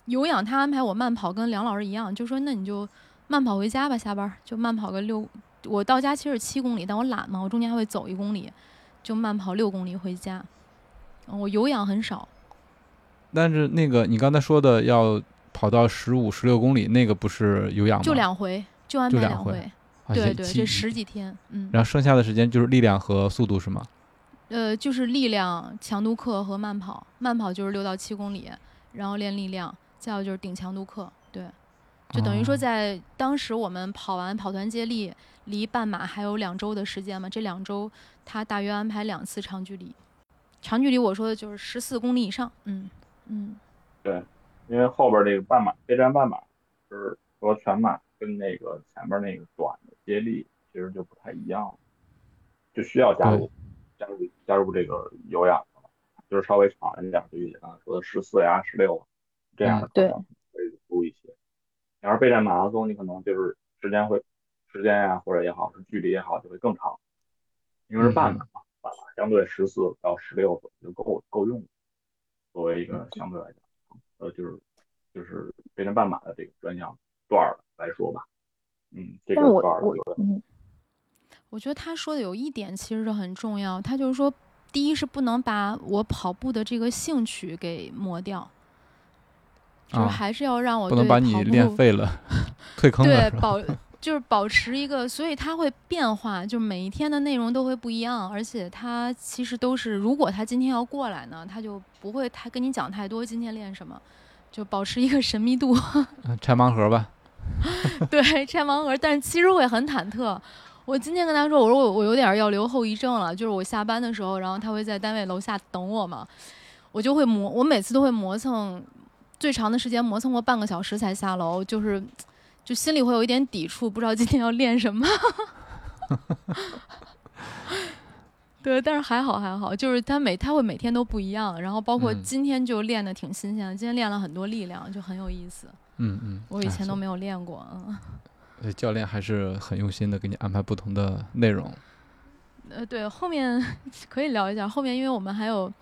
有氧他安排我慢跑，跟梁老师一样，就说那你就慢跑回家吧，下班就慢跑个六，我到家其实是七公里，但我懒嘛，我中间还会走一公里，就慢跑六公里回家。我有氧很少。但是那个你刚才说的要跑到十五、十六公里，那个不是有氧吗？就两回。就安排两回，对对，这十几天，嗯。然后剩下的时间就是力量和速度是吗？呃，就是力量强度课和慢跑，慢跑就是六到七公里，然后练力量，再有就是顶强度课，对。就等于说，在当时我们跑完跑团接力，离半马还有两周的时间嘛，这两周他大约安排两次长距离，长距离我说的就是十四公里以上，嗯嗯。对，因为后边这个半马备战半马就是和全马。跟那个前面那个短的接力其实就不太一样，就需要加入加入加入这个有氧了，就是稍微长一点，就像刚才说的十四呀、十六这样的对，会多一些。你要是备战马拉松，你可能就是时间会时间呀或者也好，是距离也好，就会更长，因为是半马嘛，半马相对十四到十六就够够用，作为一个相对来讲，呃，就是就是备战半马的这个专项段儿。来说吧，嗯，这个我我嗯，我觉得他说的有一点其实是很重要，他就是说，第一是不能把我跑步的这个兴趣给磨掉，就是还是要让我不能把你练废了，退坑了，对，保就是保持一个，所以它会变化，就每一天的内容都会不一样，而且它其实都是，如果他今天要过来呢，他就不会太跟你讲太多今天练什么，就保持一个神秘度，拆盲盒吧。对，拆盲盒，但是其实会很忐忑。我今天跟他说，我说我我有点要留后遗症了，就是我下班的时候，然后他会在单位楼下等我嘛，我就会磨，我每次都会磨蹭，最长的时间磨蹭过半个小时才下楼，就是就心里会有一点抵触，不知道今天要练什么。对，但是还好还好，就是他每他会每天都不一样，然后包括今天就练的挺新鲜的，今天练了很多力量，就很有意思。嗯嗯，我以前都没有练过，嗯。教练还是很用心的，给你安排不同的内容。呃，对，后面可以聊一下。后面因为我们还有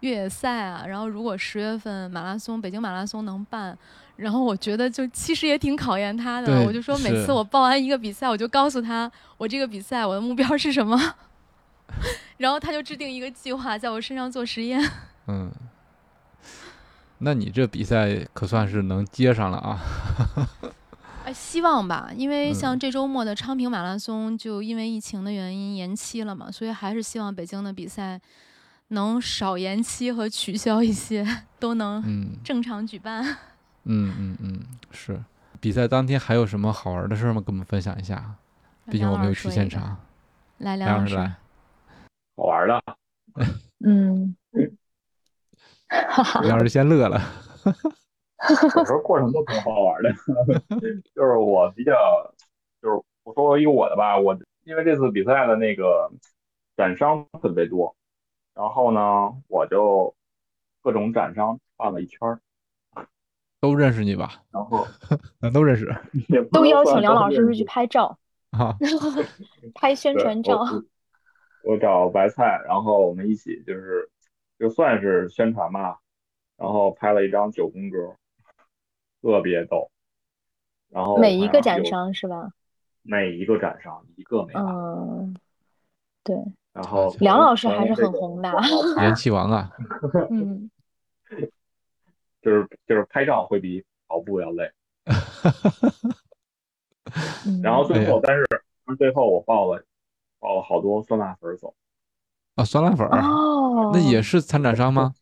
越野赛啊，然后如果十月份马拉松，北京马拉松能办，然后我觉得就其实也挺考验他的。我就说每次我报完一个比赛，我就告诉他我这个比赛我的目标是什么，然后他就制定一个计划，在我身上做实验。嗯。那你这比赛可算是能接上了啊！哎，希望吧，因为像这周末的昌平马拉松就因为疫情的原因延期了嘛，所以还是希望北京的比赛能少延期和取消一些，都能正常举办。嗯嗯嗯嗯，是。比赛当天还有什么好玩的事吗？跟我们分享一下。毕竟我没有去现场。来，梁老师来。好玩的。嗯。梁老师先乐了，有时候过程都挺好玩的，就是我比较就是我说一个我的吧，我因为这次比赛的那个展商特别多，然后呢，我就各种展商转了一圈儿，都认识你吧？然后 那都认识 都邀请梁老师去拍照，啊。拍宣传照。我我找白菜，然后我们一起就是就算是宣传嘛，然后拍了一张九宫格，特别逗。然后每一个展商是吧？每一个展商一个没落。嗯，对，然后梁老师还是很红的人气王啊！嗯，就是就是拍照会比跑步要累。嗯 然后最后，哎但是最后我抱了抱了好多酸辣粉走。啊，酸辣粉，哦，那也是参展商吗？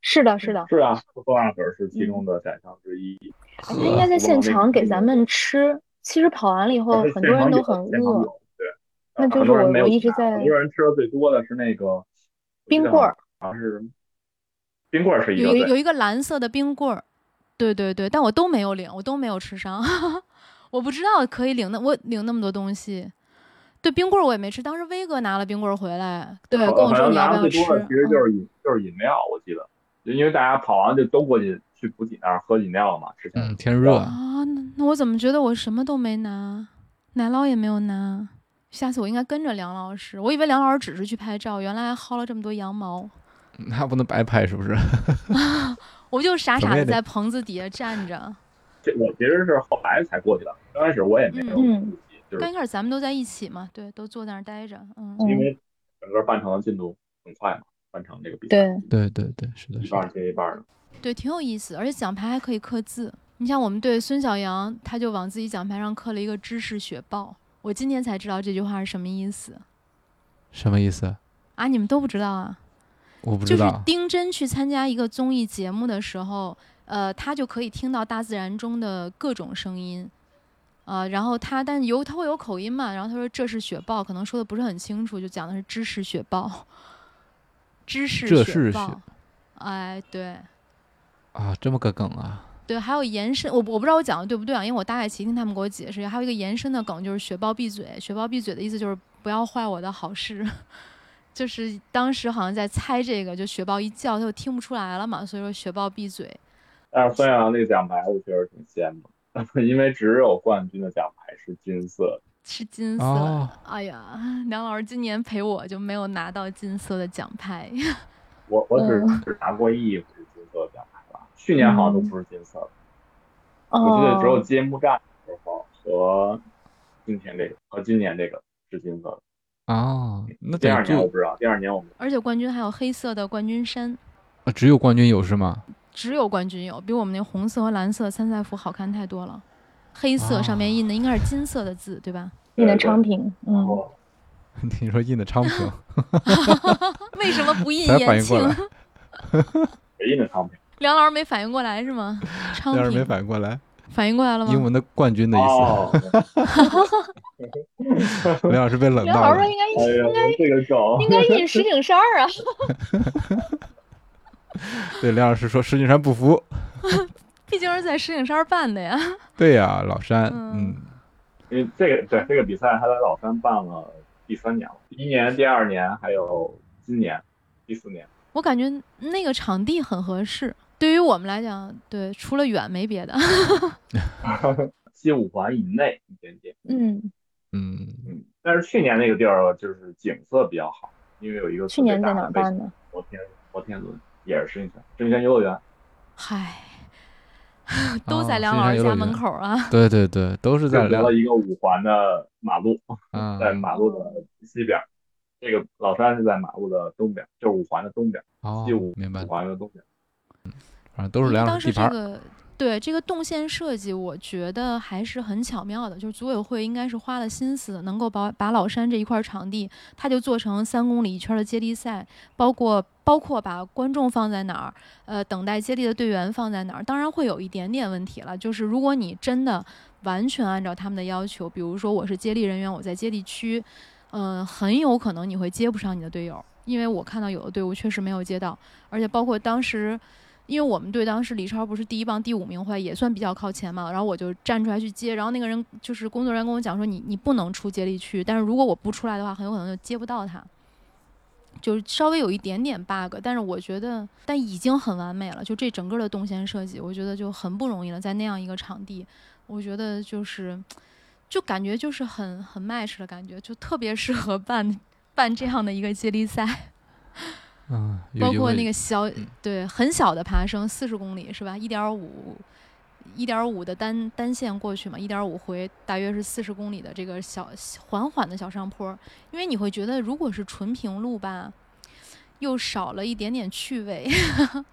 是的，是的，是啊，酸辣粉是其中的展商之一。哎他应该在现场给咱们吃。其实跑完了以后，很多人都很饿。。对，那就是我我一直在很多人吃的最多的是那个冰棍儿，好像是冰棍儿是一个有一有一个蓝色的冰棍儿，对对对，但我都没有领，我都没有吃上，我不知道可以领那我领那么多东西。对冰棍儿我也没吃，当时威哥拿了冰棍儿回来，对，跟我说你要不要吃拿的最多的其实就嗯是饮就是饮料，我记得，就因为大家跑完就都过去去补给那儿喝饮料了嘛，之前嗯，天热，啊？那那我怎么觉得我什么都没拿，奶酪也没有拿？下次我应该跟着梁老师，我以为梁老师只是去拍照，原来还薅了这么多羊毛。那不能白拍是不是？我就傻傻的在棚子底下站着。这我其实是后来才过去的，刚开始我也没有嗯补给，就是刚开始咱们都在一起嘛，对，都坐在那儿待着，嗯，嗯因为整个半程的进度很快嘛，半程这个比赛对，对对对，是的，一半。接一半的。对，挺有意思，而且奖牌还可以刻字。你像我们队孙小阳，他就往自己奖牌上刻了一个“知识雪豹”，我今天才知道这句话是什么意思什么意思？啊！你们都不知道啊？我不就是。丁真去参加一个综艺节目的时候，呃，他就可以听到大自然中的各种声音，呃、然后他但有他会有口音嘛，然后他说这是雪豹，可能说的不是很清楚，就讲的是知识雪豹，知识雪豹雪，哎，对。啊，这么个梗啊！对，还有延伸，我我不知道我讲的对不对啊，因为我大概齐听他们给我解释，还有一个延伸的梗就是“雪豹闭嘴”，雪豹闭嘴的意思就是不要坏我的好事，就是当时好像在猜这个，就雪豹一叫他就听不出来了嘛，所以说雪豹闭嘴。但是孙杨那个奖牌我觉得挺羡慕，因为只有冠军的奖牌是金色的。是金色的，哦哎呀，梁老师今年陪我就没有拿到金色的奖牌，我我只嗯只拿过一回金色的奖牌吧，去年好像都不是金色的，我记得只有哦，揭幕战的时候和今天这个和今年这个是金色的。啊，那第二等于就年我不知道，第二年我们而且冠军还有黑色的冠军衫，啊只有冠军有是吗？只有冠军有，比我们那红色和蓝色参赛服好看太多了。黑色上面哦印的应该是金色的字，对吧？印的昌平，嗯，你说印的昌平，为什么不印 才反延庆？应过来，谁印的昌平？梁老师没反应过来是吗？昌要是没反应过来，反应过来了吗？英文的冠军的意思。哦，梁老师被冷到了梁老师说。应该哎呀，我这个梗应该印石景山儿啊，对，梁老师说石景山不服。毕竟是在石景山办的呀。对呀，老山，嗯嗯，因为这个对这个比赛，他在老山办了第三年了，第一年、第二年，还有今年第四年。我感觉那个场地很合适，对于我们来讲，对，除了远没别的。西五环以内一点点，嗯，嗯，嗯，但是去年那个地儿就是景色比较好，因为有一个去年在哪办的？摩天摩天轮也是深泉，深泉游乐园。嗨，都在哦梁老师家门口啊。对对对，都是在梁选择了一个五环的马路，啊，在马路的西边。这个老山是在马路的东边，就是五环的东边，哦西五，明白五，环的东边。反当。时这个对这个动线设计，我觉得还是很巧妙的。就是组委会应该是花了心思，能够把把老山这一块场地，它就做成三公里一圈的接力赛，包括包括把观众放在哪儿，呃，等待接力的队员放在哪儿。当然会有一点点问题了，就是如果你真的完全按照他们的要求，比如说我是接力人员，我在接力区，嗯、很有可能你会接不上你的队友，因为我看到有的队伍确实没有接到，而且包括当时。因为我们队当时李超不是第一棒第五名回来，也算比较靠前嘛，然后我就站出来去接，然后那个人就是工作人员跟我讲说，你你不能出接力区，但是如果我不出来的话，很有可能就接不到他，就是稍微有一点点 bug，但是我觉得但已经很完美了，就这整个的动线设计，我觉得就很不容易了，在那样一个场地，我觉得就是就感觉就是很很 match 的感觉，就特别适合办办这样的一个接力赛。嗯，包括那个小对很小的爬升，四十公里是吧？一点五，一点五的单单线过去嘛，一点五回，大约是四十公里的这个小缓缓的小上坡。因为你会觉得，如果是纯平路吧，又少了一点点趣味。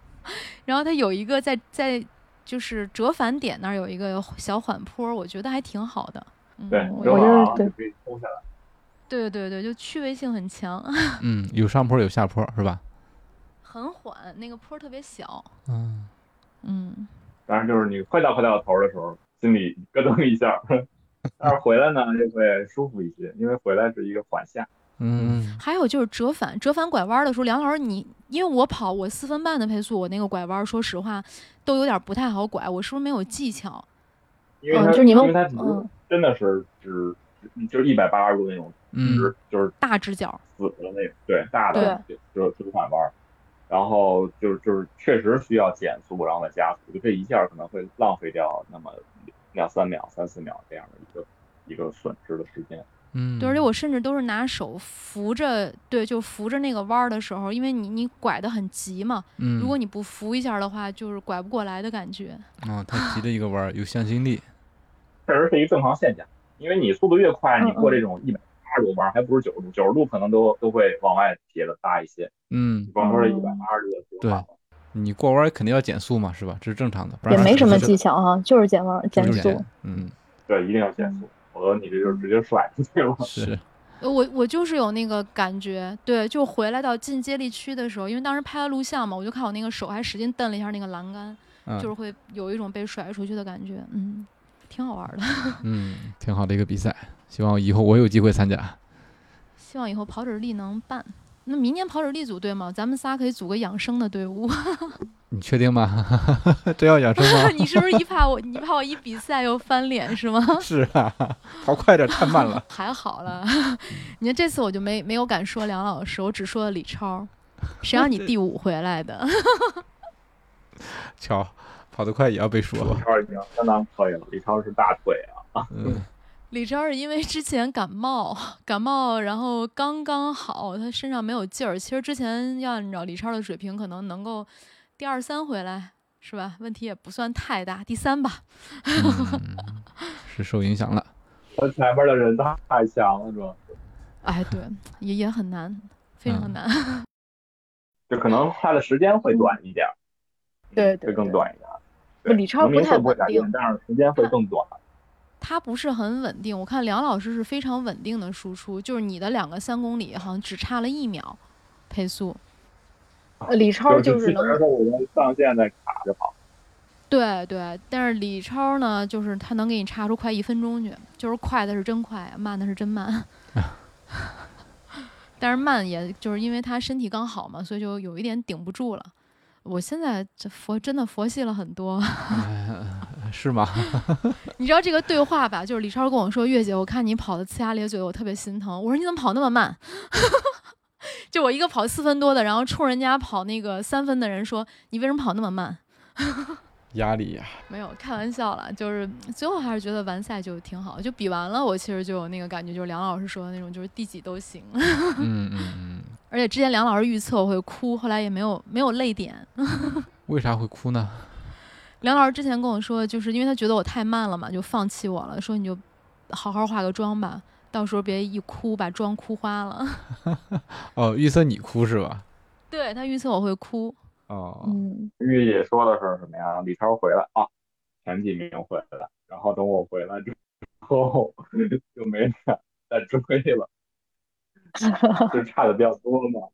然后它有一个在在就是折返点那儿有一个小缓坡，我觉得还挺好的。对，我觉得对，可以冲下来。对对对，就趣味性很强。嗯，有上坡有下坡是吧？很缓，那个坡特别小。嗯嗯。当然，就是你快到快到头的时候，心里咯噔一下，但是回来呢就会舒服一些，因为回来是一个缓下。嗯。还有就是折返，折返拐弯的时候，梁老师你，因为我跑我四分半的配速，我那个拐弯，说实话都有点不太好拐，我是不是没有技巧？因为它，就是你们，因为它只是真的是只就是一百八十度那种。嗯，就是大直角，死的那种，对，大的就就反弯，然后就是就是确实需要减速，然后再加速，就这一下可能会浪费掉那么两三秒、三四秒这样的一个一个损失的时间。嗯，对，而且我甚至都是拿手扶着，对，就扶着那个弯的时候，因为你你拐的很急嘛，嗯，如果你不扶一下的话，就是拐不过来的感觉。啊，太急的一个弯，有向心力，确实是一个正常现象，因为你速度越快，你过这种一百。八十度弯还不是九十度，九十度可能都都会往外撇的大一些。嗯，光说这一百八十度的对，你过弯肯定要减速嘛，是吧？这是正常的。也没什么技巧哈，就是减弯减速。嗯，对，一定要减速，否则你这就直接甩出去了。是，我我就是有那个感觉，对，就回来到进接力区的时候，因为当时拍了录像嘛，我就看我那个手还使劲蹬了一下那个栏杆，就是会有一种被甩出去的感觉。嗯，挺好玩的。嗯，挺好的一个比赛。希望以后我有机会参加。希望以后跑者力能办。那明年跑者力组队吗？咱们仨可以组个养生的队伍。你确定吗？真要养生吗？你是不是一怕我，你怕我一比赛又翻脸是吗？是啊，跑快点，太慢了。还好了，你看这次我就没没有敢说梁老师，我只说了李超。谁让你第五回来的？瞧，跑得快也要被说。李超已经相当可以了，李超是大腿啊。嗯。李超是因为之前感冒，感冒，然后刚刚好，他身上没有劲儿。其实之前要按照李超的水平，可能能够第二三回来，是吧？问题也不算太大，第三吧。是受影响了。他前面的人太强了，主要是。哎，对，也也很难，非常难。就可能他的时间会短一点，对，会更短一点。对，李超不太稳定，但是时间会更短。他不是很稳定，我看梁老师是非常稳定的输出，就是你的两个三公里好像只差了一秒，配速。李超就是能上线再卡着跑。对对，但是李超呢，就是他能给你差出快一分钟去，就是快的是真快，慢的是真慢。但是慢也就是因为他身体刚好嘛，所以就有一点顶不住了。我现在这佛真的佛系了很多 是吗？你知道这个对话吧？就是李超跟我说：“月姐，我看你跑的呲牙咧嘴，我特别心疼。”我说：“你怎么跑那么慢？” 就我一个跑四分多的，然后冲人家跑那个三分的人说：“你为什么跑那么慢？” 压力呀，没有开玩笑了，就是最后还是觉得完赛就挺好，就比完了，我其实就有那个感觉，就是梁老师说的那种，就是第几都行。嗯嗯嗯。而且之前梁老师预测我会哭，后来也没有没有泪点。为啥会哭呢？梁老师之前跟我说，就是因为他觉得我太慢了嘛，就放弃我了，说你就好好化个妆吧，到时候别一哭把妆哭花了。哦，预测你哭是吧？对他预测我会哭。哦，嗯，玉姐说的是什么呀？李超回来啊，前几名回来，然后等我回来之后就没敢再追了，就 差的比较多嘛。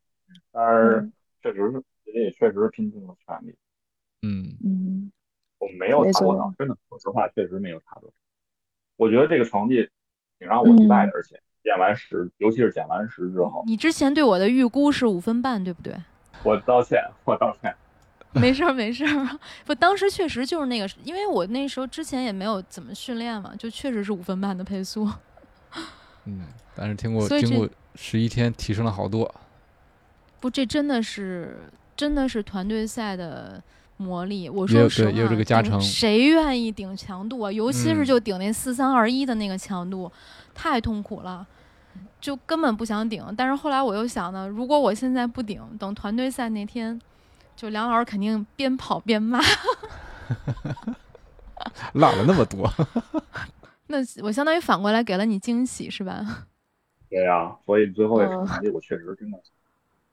但是确实是，人家也确实是拼尽了全力。嗯嗯，我没有差多少，真的，说实话，确实没有差多少。我觉得这个成绩挺让我意外的，而且减完十，尤其是减完十之后，你之前对我的预估是五分半，对不对？我道歉，我道歉。没事儿没事儿，不，当时确实就是那个，因为我那时候之前也没有怎么训练嘛，就确实是五分半的配速。嗯，但是听过经过十一天提升了好多。不，这真的是真的是团队赛的魔力。我说实话，也有这个加成谁愿意顶强度啊？尤其是嗯就顶那四三二一的那个强度，太痛苦了，就根本不想顶。但是后来我又想呢，如果我现在不顶，等团队赛那天，就梁老师肯定边跑边骂。落了那么多，那我相当于反过来给了你惊喜，是吧？对呀、所以最后一场成绩我确实真的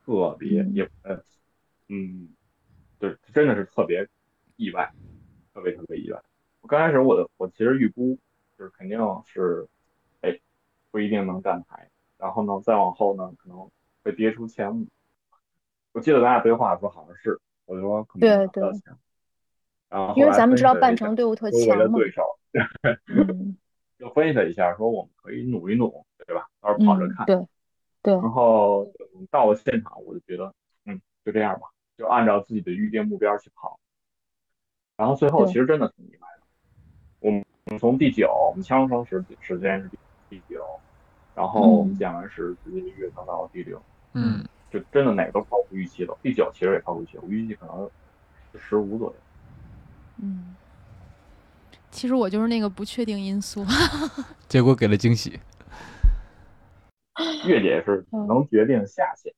特别嗯也呃真的是特别意外，特别特别意外。我刚开始我的我其实预估就是肯定是，哎，不一定能站台，然后呢再往后呢可能会跌出前五。我记得咱俩对话的时候好像是，我就说可能对对然后后因为咱们知道半分析了一下程队伍特强嘛。的对手，嗯 就分析了一下，说我们可以努一努，对吧？到时候跑着嗯，看。对对，然后嗯到了现场，我就觉得，嗯，就这样吧，就按照自己的预定目标去跑。然后最后其实真的挺意外的，我们从第九，我们枪声时时间是第九，然后我们嗯减完时直接跃升到了第六，嗯，就真的哪个都超乎预期了。第九其实也超乎预期，我预计可能是十五左右。嗯，其实我就是那个不确定因素。结果给了惊喜。月姐是嗯能决定下限，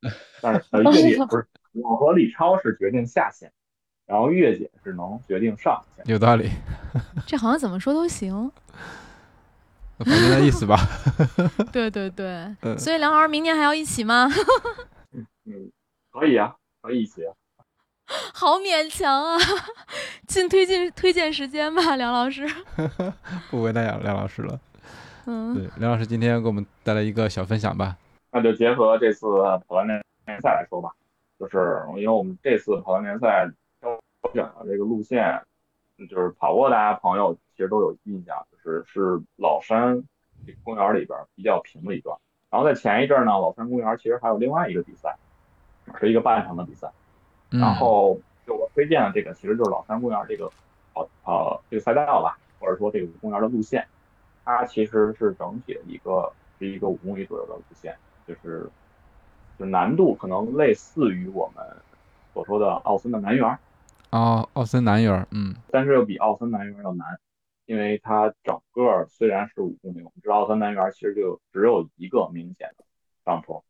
但是呃，月姐不是我和李超是决定下线，然后月姐是能决定上限。有道理，这好像怎么说都行。反正那意思吧。对对对，嗯所以梁老师明年还要一起吗？嗯，可以啊，可以一起啊。好勉强啊！进推荐推荐时间吧，梁老师。不为难梁梁老师了。嗯，对，梁老师今天给我们带来一个小分享吧。那就结合这次跑完联赛来说吧，就是因为我们这次跑完联赛挑选的这个路线，就是跑过的大家朋友其实都有印象，就是是老山这个公园里边比较平的一段。然后在前一阵呢，老山公园其实还有另外一个比赛，是一个半程的比赛。嗯、然后就我推荐的这个其实就是老山公园这个跑跑这个赛道吧，或者说这个公园的路线，它其实是整体的一个是一个五公里左右的路线，就是就难度可能类似于我们所说的奥森的南园，哦，奥森南园儿，嗯但是又比奥森南园要难，因为它整个虽然是五公里，我们知道奥森南园其实就只有一个明显的上坡，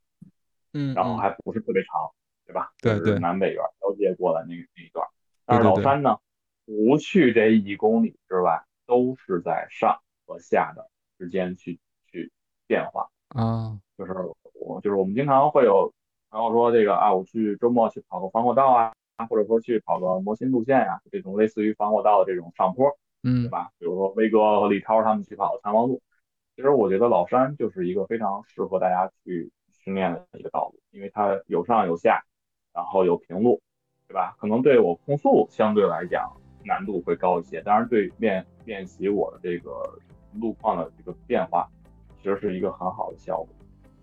嗯，然后嗯还不是特别长，对吧？对对南北园交接过来那那一段。但是老山呢，除去这一公里之外，都是在上和下的之间去去变化。啊，就是我就是我们经常会有朋友说这个啊，我去周末去跑个防火道啊，或者说去跑个魔心路线呀、这种类似于防火道的这种上坡，嗯对嗯吧？比如说威哥和李超他们去跑残王路，其实我觉得老山就是一个非常适合大家去训练的一个道路，因为它有上有下，然后有平路，对吧？可能对我控速相对来讲难度会高一些，当然对练练习我的这个路况的这个变化，其实是一个很好的效果，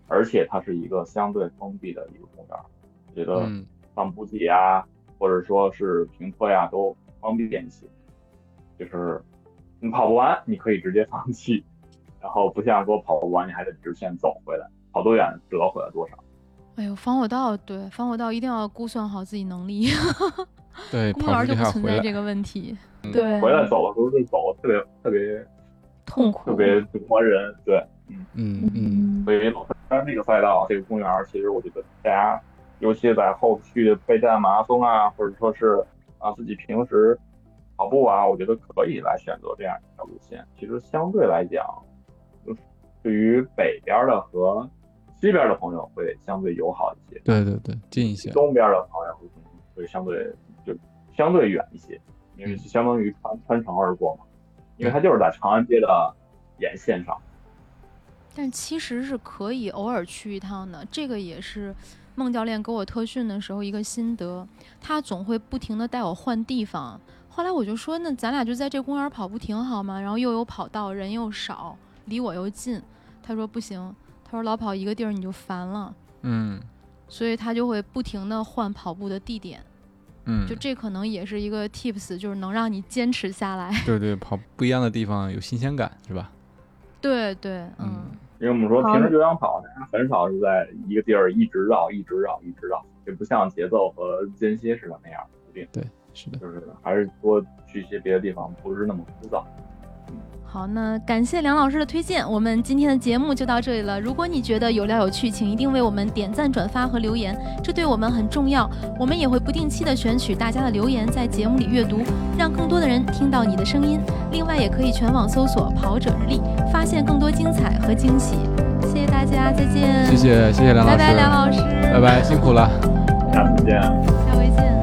而且它是一个相对封闭的一个公园，我觉得嗯放补给啊，或者说是停车呀、都方便一些。就是你跑不完，你可以直接放弃，然后不像说跑不完你还得直线走回来，跑多远折回来多少。哎呦，防火道对防火道一定要估算好自己能力，对，公园就不存在这个问题。嗯对，回来走的时候就走特别特别痛苦特别折磨人，对。嗯嗯所以老山这个赛道，这个公园儿，其实我觉得大家，尤其在后续备战马拉松啊，或者说是啊自己平时跑步啊，我觉得可以来选择这样一条路线。其实相对来讲，就是对于北边的和西边的朋友会相对友好一些，对对对，近一些，东边的朋友会会相对就相对远一些，因为相当于穿穿城而过嘛，因为它就是在长安街的沿线上。但其实是可以偶尔去一趟的，这个也是孟教练给我特训的时候一个心得。他总会不停的带我换地方。后来我就说，那咱俩就在这公园跑步挺好吗？然后又有跑道，人又少，离我又近。他说不行，他说老跑一个地儿你就烦了，嗯所以他就会不停的换跑步的地点。嗯，就这可能也是一个 tips，就是能让你坚持下来。对对，跑不一样的地方有新鲜感，是吧？对对，嗯。因为我们说平时就想跑，大家很少是在一个地儿一直绕、一直绕、一直绕，就不像节奏和间歇似的那样固定。对，是的，就是还是多去一些别的地方，不是那么枯燥。好，那感谢梁老师的推荐，我们今天的节目就到这里了。如果你觉得有料有趣，请一定为我们点赞、转发和留言，这对我们很重要。我们也会不定期的选取大家的留言，在节目里阅读，让更多的人听到你的声音。另外，也可以全网搜索“跑者日历”，发现更多精彩和惊喜。谢谢大家，再见。谢谢谢谢梁老师，拜拜，梁老师，拜拜，辛苦了，下次见，下回见。